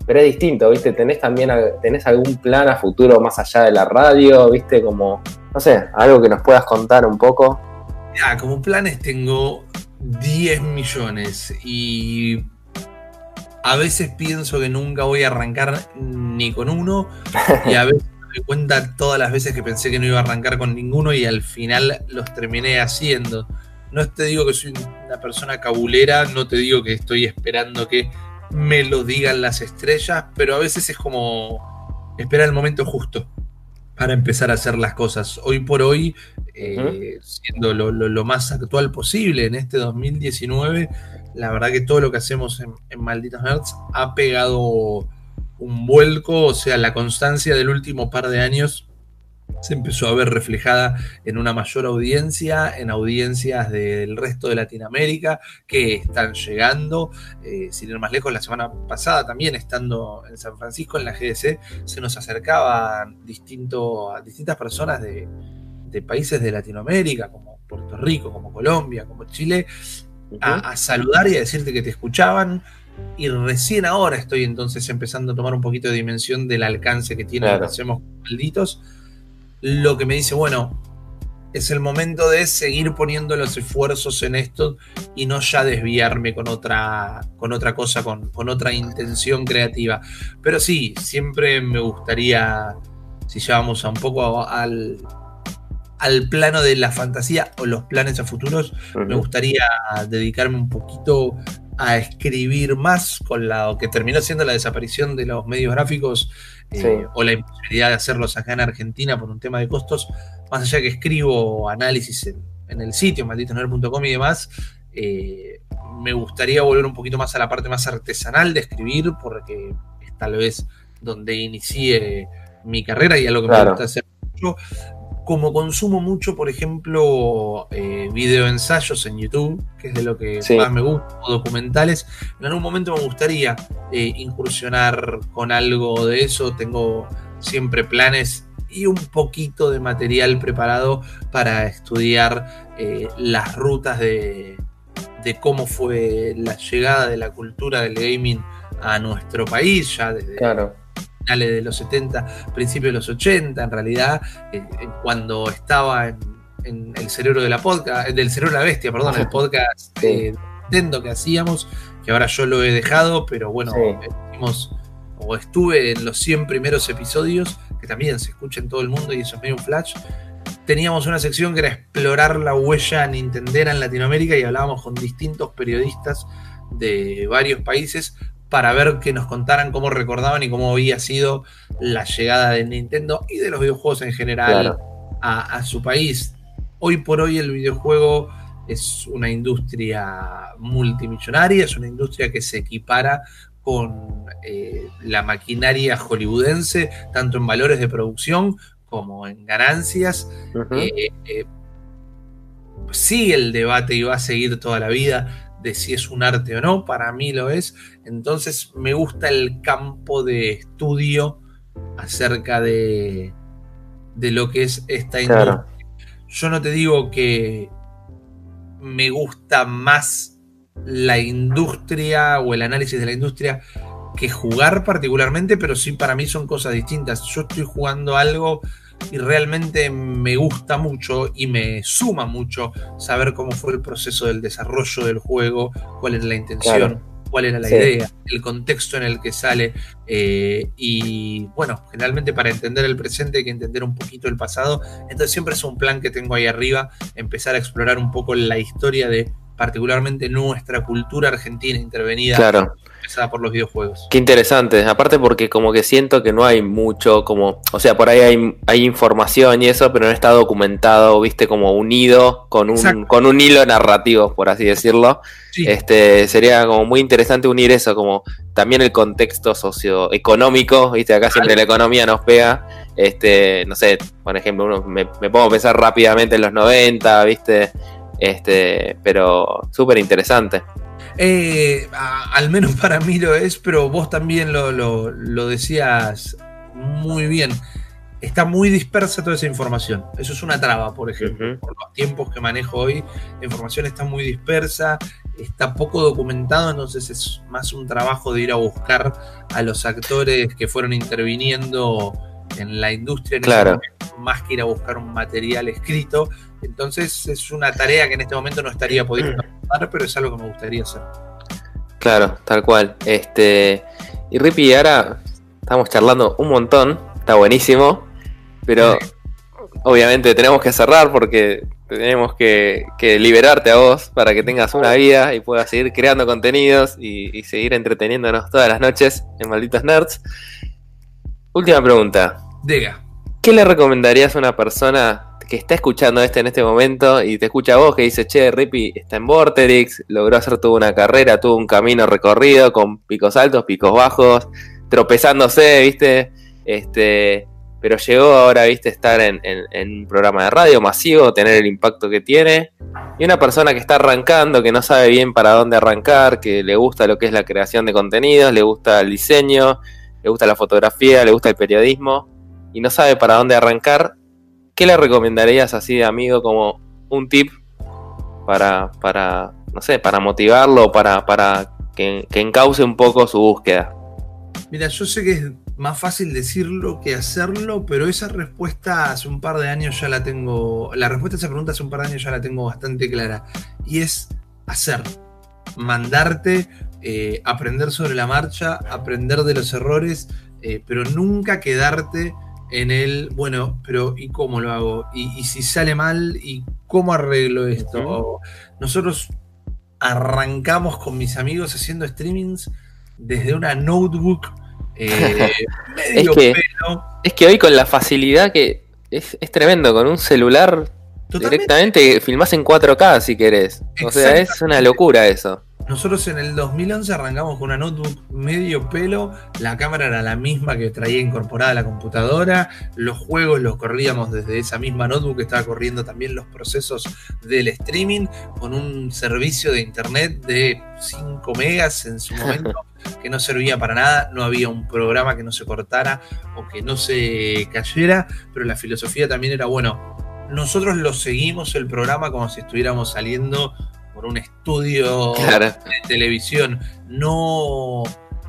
pero es distinto, ¿viste? ¿Tenés también tenés algún plan a futuro más allá de la radio, ¿viste? Como, no sé, algo que nos puedas contar un poco. Ya, como planes tengo 10 millones y a veces pienso que nunca voy a arrancar ni con uno y a veces me cuenta todas las veces que pensé que no iba a arrancar con ninguno y al final los terminé haciendo. No te digo que soy una persona cabulera, no te digo que estoy esperando que me lo digan las estrellas, pero a veces es como esperar el momento justo para empezar a hacer las cosas. Hoy por hoy, eh, siendo lo, más actual posible en este 2019, la verdad que todo lo que hacemos en, en Malditos Nerds ha pegado un vuelco, o sea, la constancia del último par de años se empezó a ver reflejada en una mayor audiencia, en audiencias del resto de Latinoamérica que están llegando. Eh, sin ir más lejos, la semana pasada también estando en San Francisco, en la GDC, se nos acercaban distinto, distintas personas de, países de Latinoamérica, como Puerto Rico, como Colombia, como Chile, a, saludar y a decirte que te escuchaban. Y recién ahora estoy entonces empezando a tomar un poquito de dimensión del alcance que tiene lo que hacemos malditos lo que me dice, bueno, es el momento de seguir poniendo los esfuerzos en esto y no ya desviarme con otra, con otra cosa, con, otra intención creativa. Pero sí, siempre me gustaría, si llevamos a un poco al, al plano de la fantasía o los planes a futuros, me gustaría dedicarme un poquito a escribir más con lo que terminó siendo la desaparición de los medios gráficos eh, o la imposibilidad de hacerlos acá en Argentina por un tema de costos, más allá que escribo análisis en, el sitio malditoner.com y demás, eh, me gustaría volver un poquito más a la parte más artesanal de escribir, porque es tal vez donde inicié mi carrera y a lo que me gusta hacer mucho como consumo mucho, por ejemplo, eh, videoensayos en YouTube, que es de lo que más me gusta, o documentales, en algún momento me gustaría eh, incursionar con algo de eso. Tengo siempre planes y un poquito de material preparado para estudiar eh, las rutas de, de, cómo fue la llegada de la cultura del gaming a nuestro país, ya desde claro finales de los 70, principios de los 80, en realidad, eh, eh, cuando estaba en, el cerebro de la podcast, del cerebro de la bestia, perdón, el podcast de Nintendo que hacíamos, que ahora yo lo he dejado, pero bueno, o estuve en los 100 primeros episodios, que también se escucha en todo el mundo y eso es medio un flash. Teníamos una sección que era explorar la huella nintendera en Latinoamérica y hablábamos con distintos periodistas de varios países para ver que nos contaran cómo recordaban y cómo había sido la llegada de Nintendo y de los videojuegos en general a, su país. Hoy por hoy el videojuego es una industria multimillonaria, es una industria que se equipara con eh, la maquinaria hollywoodense, tanto en valores de producción como en ganancias. Eh, eh, sigue el debate y va a seguir toda la vida de si es un arte o no, para mí lo es. Entonces me gusta el campo de estudio acerca de, de lo que es esta industria. Yo no te digo que me gusta más la industria o el análisis de la industria que jugar particularmente, pero sí para mí son cosas distintas. Yo estoy jugando algo y realmente me gusta mucho y me suma mucho saber cómo fue el proceso del desarrollo del juego, cuál es la intención. cuál era la idea, el contexto en el que sale. Eh, y bueno, generalmente para entender el presente hay que entender un poquito el pasado. Entonces siempre es un plan que tengo ahí arriba, empezar a explorar un poco la historia de particularmente nuestra cultura argentina intervenida claro por los videojuegos. Qué interesante, aparte porque como que siento que no hay mucho, como, o sea, por ahí hay, hay información y eso, pero no está documentado, viste, como unido con un, con un hilo narrativo, por así decirlo. Este, sería como muy interesante unir eso, como también el contexto socioeconómico, viste, acá siempre la economía nos pega. Este, no sé, por ejemplo, uno, me, me pongo a pensar rápidamente en los 90, viste, este, pero súper interesante. Eh, al menos para mí lo es, pero vos también lo, decías muy bien. Está muy dispersa toda esa información. Eso es una traba, por ejemplo. Por los tiempos que manejo hoy, la información está muy dispersa, está poco documentado, entonces es más un trabajo de ir a buscar a los actores que fueron interviniendo en la industria, claro. más que ir a buscar un material escrito. Entonces es una tarea que en este momento no estaría pudiendo hacer, pero es algo que me gustaría hacer. Claro, tal cual. Este, y Rippy, ahora estamos charlando un montón, está buenísimo, pero obviamente tenemos que cerrar porque tenemos que, liberarte a vos para que tengas una vida y puedas seguir creando contenidos y, y seguir entreteniéndonos todas las noches en Malditos Nerds. Última pregunta. Diga. ¿Qué le recomendarías a una persona que está escuchando este en este momento y te escucha vos que dice, che, Rippy está en Vorterix, logró hacer toda una carrera, tuvo un camino recorrido con picos altos, picos bajos, tropezándose, viste, este, pero llegó ahora, viste, estar en, un programa de radio masivo, tener el impacto que tiene, y una persona que está arrancando, que no sabe bien para dónde arrancar, que le gusta lo que es la creación de contenidos, le gusta el diseño, le gusta la fotografía, le gusta el periodismo, y no sabe para dónde arrancar, ¿qué le recomendarías así amigo como un tip para, para no sé, para motivarlo, para, para que, que encauce un poco su búsqueda? Mira, yo sé que es más fácil decirlo que hacerlo, pero esa respuesta hace un par de años ya la tengo, la respuesta a esa pregunta hace un par de años ya la tengo bastante clara, y es hacer, mandarte, eh, aprender sobre la marcha, aprender de los errores, eh, pero nunca quedarte en el, bueno, pero ¿y cómo lo hago? ¿Y, si sale mal? ¿Y cómo arreglo esto? Nosotros arrancamos con mis amigos haciendo streamings desde una notebook. Eh, medio es, que, es que hoy con la facilidad que es, tremendo, con un celular directamente filmás en 4K si querés. O sea, es una locura eso. Nosotros en el 2011 arrancamos con una notebook medio pelo, la cámara era la misma que traía incorporada la computadora, los juegos los corríamos desde esa misma notebook que estaba corriendo también los procesos del streaming, con un servicio de internet de 5 megas en su momento, que no servía para nada, no había un programa que no se cortara o que no se cayera, pero la filosofía también era, bueno, nosotros lo seguimos el programa como si estuviéramos saliendo por un estudio de televisión. No,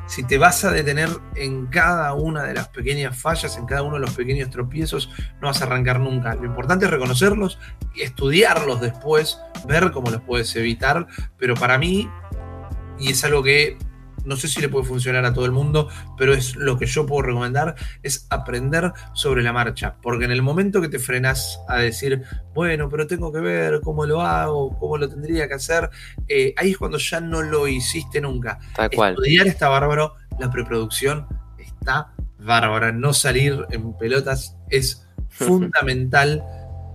si te vas a detener en cada una de las pequeñas fallas, en cada uno de los pequeños tropiezos, no vas a arrancar nunca. Lo importante es reconocerlos y estudiarlos después, ver cómo los puedes evitar. Pero para mí, y es algo que no sé si le puede funcionar a todo el mundo, pero es lo que yo puedo recomendar, es aprender sobre la marcha, porque en el momento que te frenas a decir, bueno, pero tengo que ver cómo lo hago, cómo lo tendría que hacer, eh, ahí es cuando ya no lo hiciste nunca. Tal cual. Estudiar está bárbaro, la preproducción está bárbara, no salir en pelotas es fundamental,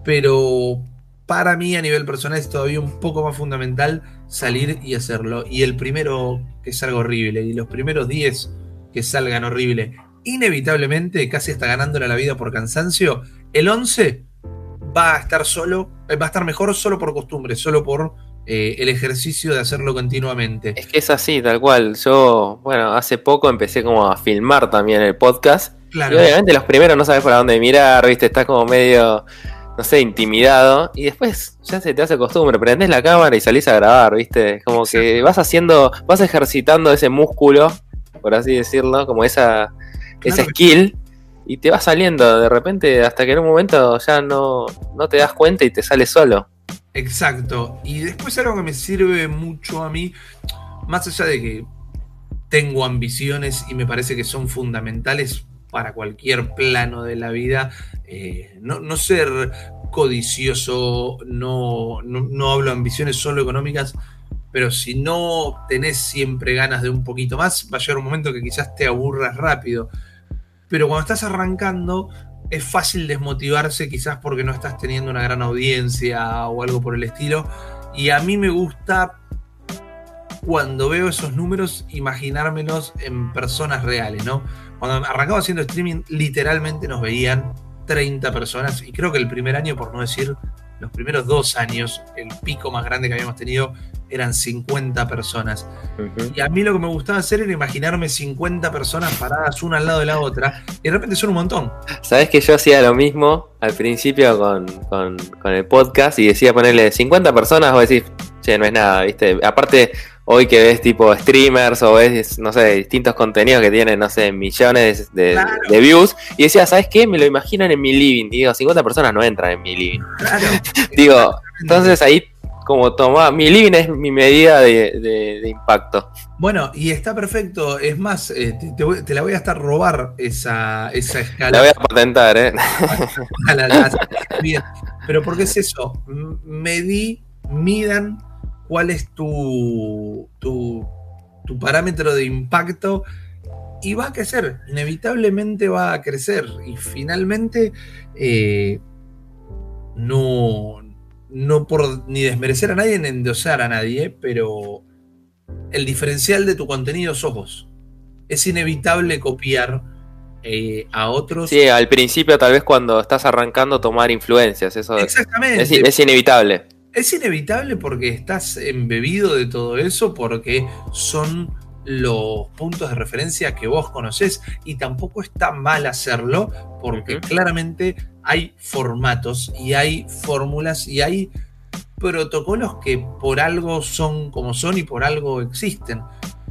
pero para mí a nivel personal es todavía un poco más fundamental salir y hacerlo. Y el primero que salga horrible, y los primeros 10 que salgan horrible, inevitablemente, casi hasta ganándole la vida por cansancio, el 11 va a estar solo, eh, va a estar mejor solo por costumbre, solo por eh, el ejercicio de hacerlo continuamente. Es que es así, tal cual. Yo, bueno, hace poco empecé como a filmar también el podcast. Claro. Y obviamente los primeros no sabes para dónde mirar, viste, estás como medio no sé, intimidado, y después ya se te hace costumbre, prendes la cámara y salís a grabar, ¿viste? Como que vas haciendo, vas ejercitando ese músculo, por así decirlo, como esa, esa skill, y te va saliendo de repente hasta que en un momento ya no, no te das cuenta y te sale solo. Exacto, y después algo que me sirve mucho a mí, más allá de que tengo ambiciones y me parece que son fundamentales para cualquier plano de la vida. Eh, no, ser codicioso, no, no, hablo de ambiciones solo económicas, pero si no tenés siempre ganas de un poquito más, va a llegar un momento que quizás te aburras rápido. Pero cuando estás arrancando, es fácil desmotivarse quizás porque no estás teniendo una gran audiencia o algo por el estilo. Y a mí me gusta cuando veo esos números imaginármelos en personas reales, ¿no? Cuando arrancaba haciendo streaming, literalmente nos veían 30 personas. Y creo que el primer año, por no decir los primeros dos años, el pico más grande que habíamos tenido eran 50 personas. Y a mí lo que me gustaba hacer era imaginarme 50 personas paradas una al lado de la otra. Y de repente son un montón. Sabes que yo hacía lo mismo al principio con, con, con el podcast y decía ponerle 50 personas, o decir, che, no es nada, ¿viste? Aparte, hoy que ves tipo streamers o ves, no sé, distintos contenidos que tienen, no sé, millones de, views, y decía, ¿sabes qué? Me lo imaginan en mi living. digo, 50 personas no entran en mi living. digo, entonces ahí como toma, mi living es mi medida de, impacto. Bueno, y está perfecto. Es más, eh, te, la voy a estar robar esa, esa escala. La voy a patentar, ¿eh? pero porque es eso, medí, midan cuál es tu, tu, parámetro de impacto y va a crecer, inevitablemente va a crecer y finalmente eh, no, no por ni desmerecer a nadie ni endosar a nadie, pero el diferencial de tu contenido sos vos. Es inevitable copiar eh, a otros. Sí, al principio tal vez cuando estás arrancando tomar influencias, eso Exactamente. Es, inevitable. Es inevitable porque estás embebido de todo eso, porque son los puntos de referencia que vos conocés y tampoco está mal hacerlo porque claramente hay formatos y hay fórmulas y hay protocolos que por algo son como son y por algo existen.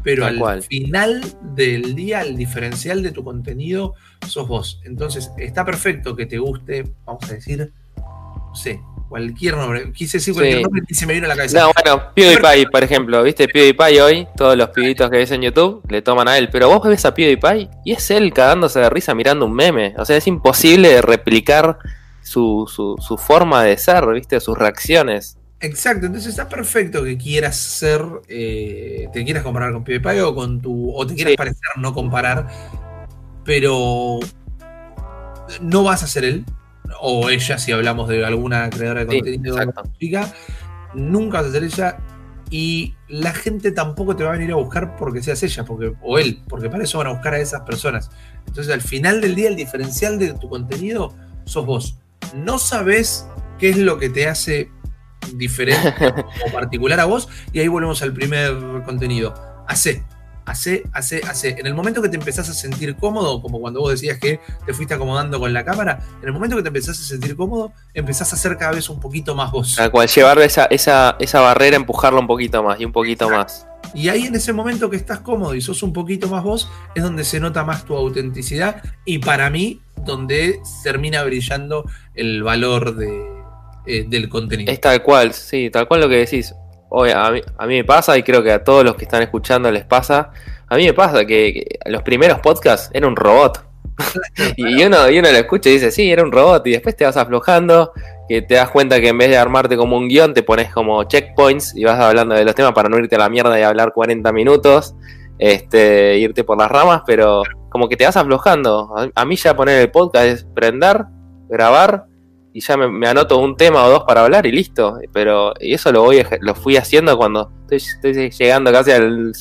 Pero al final del día, el diferencial de tu contenido sos vos. Entonces, está perfecto que te guste, vamos a decir, no sé, cualquier nombre. Quise decir cualquier nombre y se me vino a la cabeza. No, bueno, PewDiePie, por ejemplo, ¿viste? PewDiePie hoy, todos los pibitos que ves en YouTube le toman a él. Pero vos ves a PewDiePie y es él cagándose de risa mirando un meme. O sea, es imposible replicar su, su, su forma de ser, ¿viste? Sus reacciones. Exacto, entonces está perfecto que quieras ser, eh, te quieras comparar con PewDiePie o con tu, o te quieras parecer no comparar, pero no vas a ser él o ella si hablamos de alguna creadora de contenido chica, nunca vas a ser ella y la gente tampoco te va a venir a buscar porque seas ella, porque o él, porque para eso van a buscar a esas personas. Entonces al final del día el diferencial de tu contenido sos vos. No sabes qué es lo que te hace diferente o particular a vos. Y ahí volvemos al primer contenido. Hace, hace, hace, hace. En el momento que te empezás a sentir cómodo, como cuando vos decías que te fuiste acomodando con la cámara, en el momento que te empezás a sentir cómodo, empezás a hacer cada vez un poquito más vos. A cual llevar esa, esa, esa barrera, empujarla un poquito más y un poquito más. Y ahí en ese momento que estás cómodo y sos un poquito más vos, es donde se nota más tu autenticidad y para mí, donde termina brillando el valor de, eh, del contenido. Es tal cual, sí, tal cual lo que decís. Oye, a, mí, a mí me pasa y creo que a todos los que están escuchando les pasa. A mí me pasa que, los primeros podcasts era un robot. y, uno, y uno lo escucha y dice, sí, era un robot. Y después te vas aflojando, que te das cuenta que en vez de armarte como un guion, te pones como checkpoints y vas hablando de los temas para no irte a la mierda y hablar 40 minutos, este, irte por las ramas, pero como que te vas aflojando. A, a mí ya poner el podcast es prender, grabar y ya me, anoto un tema o dos para hablar y listo. Pero eso lo voy lo fui haciendo cuando estoy, llegando casi al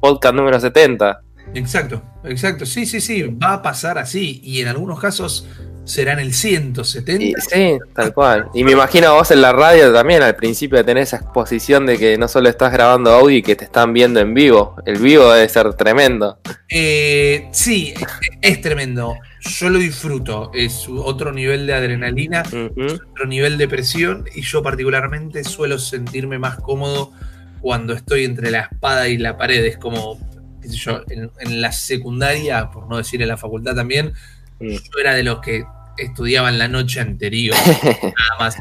podcast número 70. Exacto, exacto. Sí, sí, sí, va a pasar así. Y en algunos casos serán el 170. sí, tal cual. Y me imagino vos en la radio también al principio de tener esa exposición de que no solo estás grabando audio y que te están viendo en vivo. El vivo debe ser tremendo. Eh, sí, es tremendo yo lo disfruto, es otro nivel de adrenalina, otro nivel de presión y yo particularmente suelo sentirme más cómodo cuando estoy entre la espada y la pared, es como, qué sé yo, en, la secundaria, por no decir en la facultad también, yo era de los que estudiaban la noche anterior, nada más.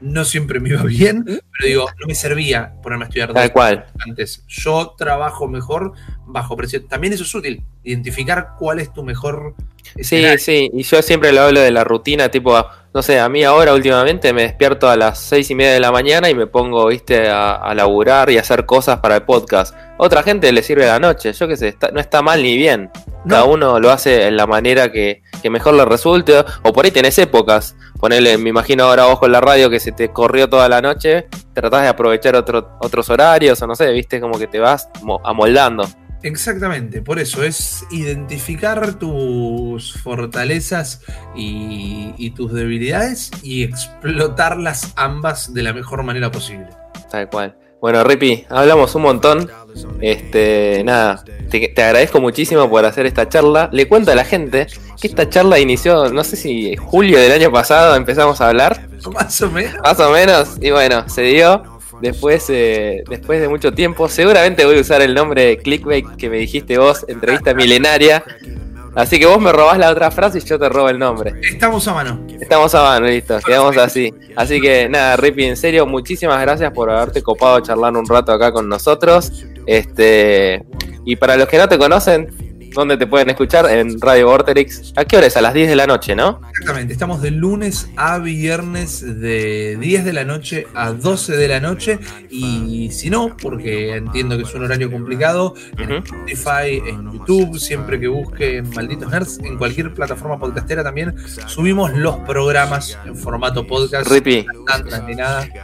No siempre me iba bien, pero digo, no me servía ponerme a estudiar Tal cual. antes. Yo trabajo mejor bajo presión. También eso es útil, identificar cuál es tu mejor Sí, sí, y yo siempre lo hablo de la rutina, tipo, no sé, a mí ahora últimamente me despierto a las seis y media de la mañana y me pongo, viste, a, a laburar y a hacer cosas para el podcast. Otra gente le sirve la noche, yo qué sé, no está mal ni bien. Cada uno lo hace en la manera que, mejor le resulte, o por ahí tenés épocas. Ponele, me imagino ahora vos con la radio que se te corrió toda la noche, tratás de aprovechar otros horarios, o no sé, viste, como que te vas amoldando. Exactamente, por eso es identificar tus fortalezas y, tus debilidades y explotarlas ambas de la mejor manera posible. Tal cual. Bueno, Ripi, hablamos un montón. Este, nada, te, agradezco muchísimo por hacer esta charla. Le cuento a la gente que esta charla inició, no sé si julio del año pasado empezamos a hablar. Más o menos. Más o menos, y bueno, se dio después, eh, después de mucho tiempo. Seguramente voy a usar el nombre de clickbait que me dijiste vos, entrevista milenaria. Así que vos me robás la otra frase y yo te robo el nombre. Estamos a mano. Estamos a mano, listo. Quedamos así. Así que nada, Rippy, en serio, muchísimas gracias por haberte copado charlar un rato acá con nosotros. Este, y para los que no te conocen, ¿Dónde te pueden escuchar? En Radio Vorterix. ¿A qué hora es? A las 10 de la noche, ¿no? Exactamente, estamos de lunes a viernes de 10 de la noche a 12 de la noche. Y si no, porque entiendo que es un horario complicado, en Spotify, en YouTube, siempre que busquen Malditos Nerds, en cualquier plataforma podcastera también subimos los programas en formato podcast. Ripi.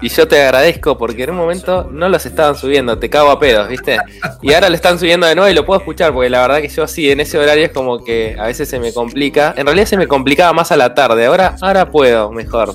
Y yo te agradezco porque en un momento no los estaban subiendo, te cago a pedos, ¿viste? Y ahora lo están subiendo de nuevo y lo puedo escuchar porque la verdad que yo así en ese horario es como que a veces se me complica. En realidad se me complicaba más a la tarde, ahora, ahora puedo mejor.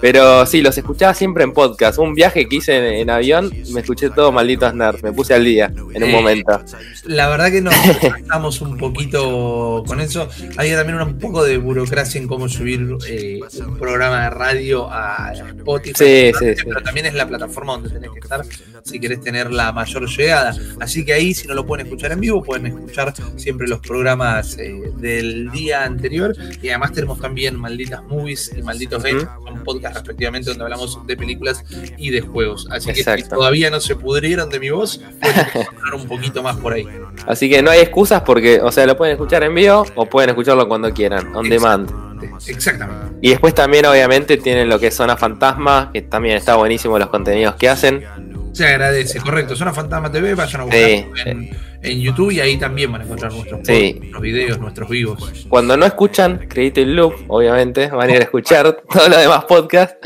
Pero sí, los escuchaba siempre en podcast. Un viaje que hice en, avión, me escuché todo malditos nerds. Me puse al día en un eh, momento. La verdad que nos estamos un poquito con eso. Hay también un poco de burocracia en cómo subir eh, un programa de radio a Spotify. Sí, sí, pero también es la plataforma donde tenés que estar si querés tener la mayor llegada. Así que ahí, si no lo pueden escuchar en vivo, pueden escuchar siempre los programas eh, del día anterior. Y además tenemos también Malditas Movies y Malditos Games, un podcast respectivamente, donde hablamos de películas y de juegos. Así que si todavía no se pudrieron de mi voz, pueden escuchar un poquito más por ahí. Así que no hay excusas porque, o sea, lo pueden escuchar en vivo o pueden escucharlo cuando quieran, on demand. Exactamente. Y después también, obviamente, tienen lo que es Zona Fantasma, que también está buenísimo los contenidos que hacen. Se agradece, correcto. Zona Fantasma TV, vayan a buscar en, en, YouTube y ahí también van a encontrar nuestros, videos, nuestros vivos. Cuando no escuchan Create el Loop, obviamente, van a ir a escuchar todo lo demás podcast.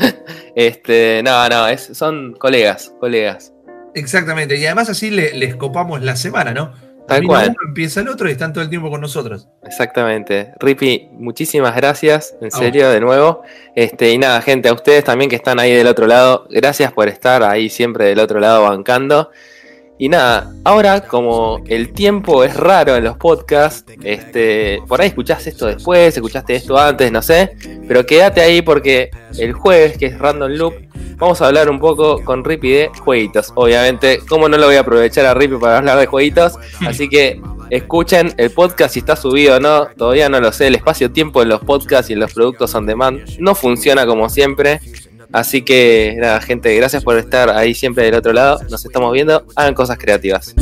Este, no, no, es, son colegas, colegas. Exactamente, y además así les copamos la semana, ¿no? Tal cual. Uno, empieza el otro y están todo el tiempo con nosotros. Exactamente. Ripi, muchísimas gracias, en serio, de nuevo. Este, y nada, gente, a ustedes también que están ahí del otro lado, gracias por estar ahí siempre del otro lado bancando. Y nada, ahora como el tiempo es raro en los podcasts, este, por ahí escuchaste esto después, escuchaste esto antes, no sé, pero quédate ahí porque el jueves, que es Random Loop, vamos a hablar un poco con Rippy de jueguitos. Obviamente, como no lo voy a aprovechar a Rippy para hablar de jueguitos, así que escuchen el podcast si está subido o no, todavía no lo sé, el espacio-tiempo en los podcasts y en los productos on demand no funciona como siempre. Así que nada, gente, gracias por estar ahí siempre del otro lado. Nos estamos viendo. Hagan cosas creativas.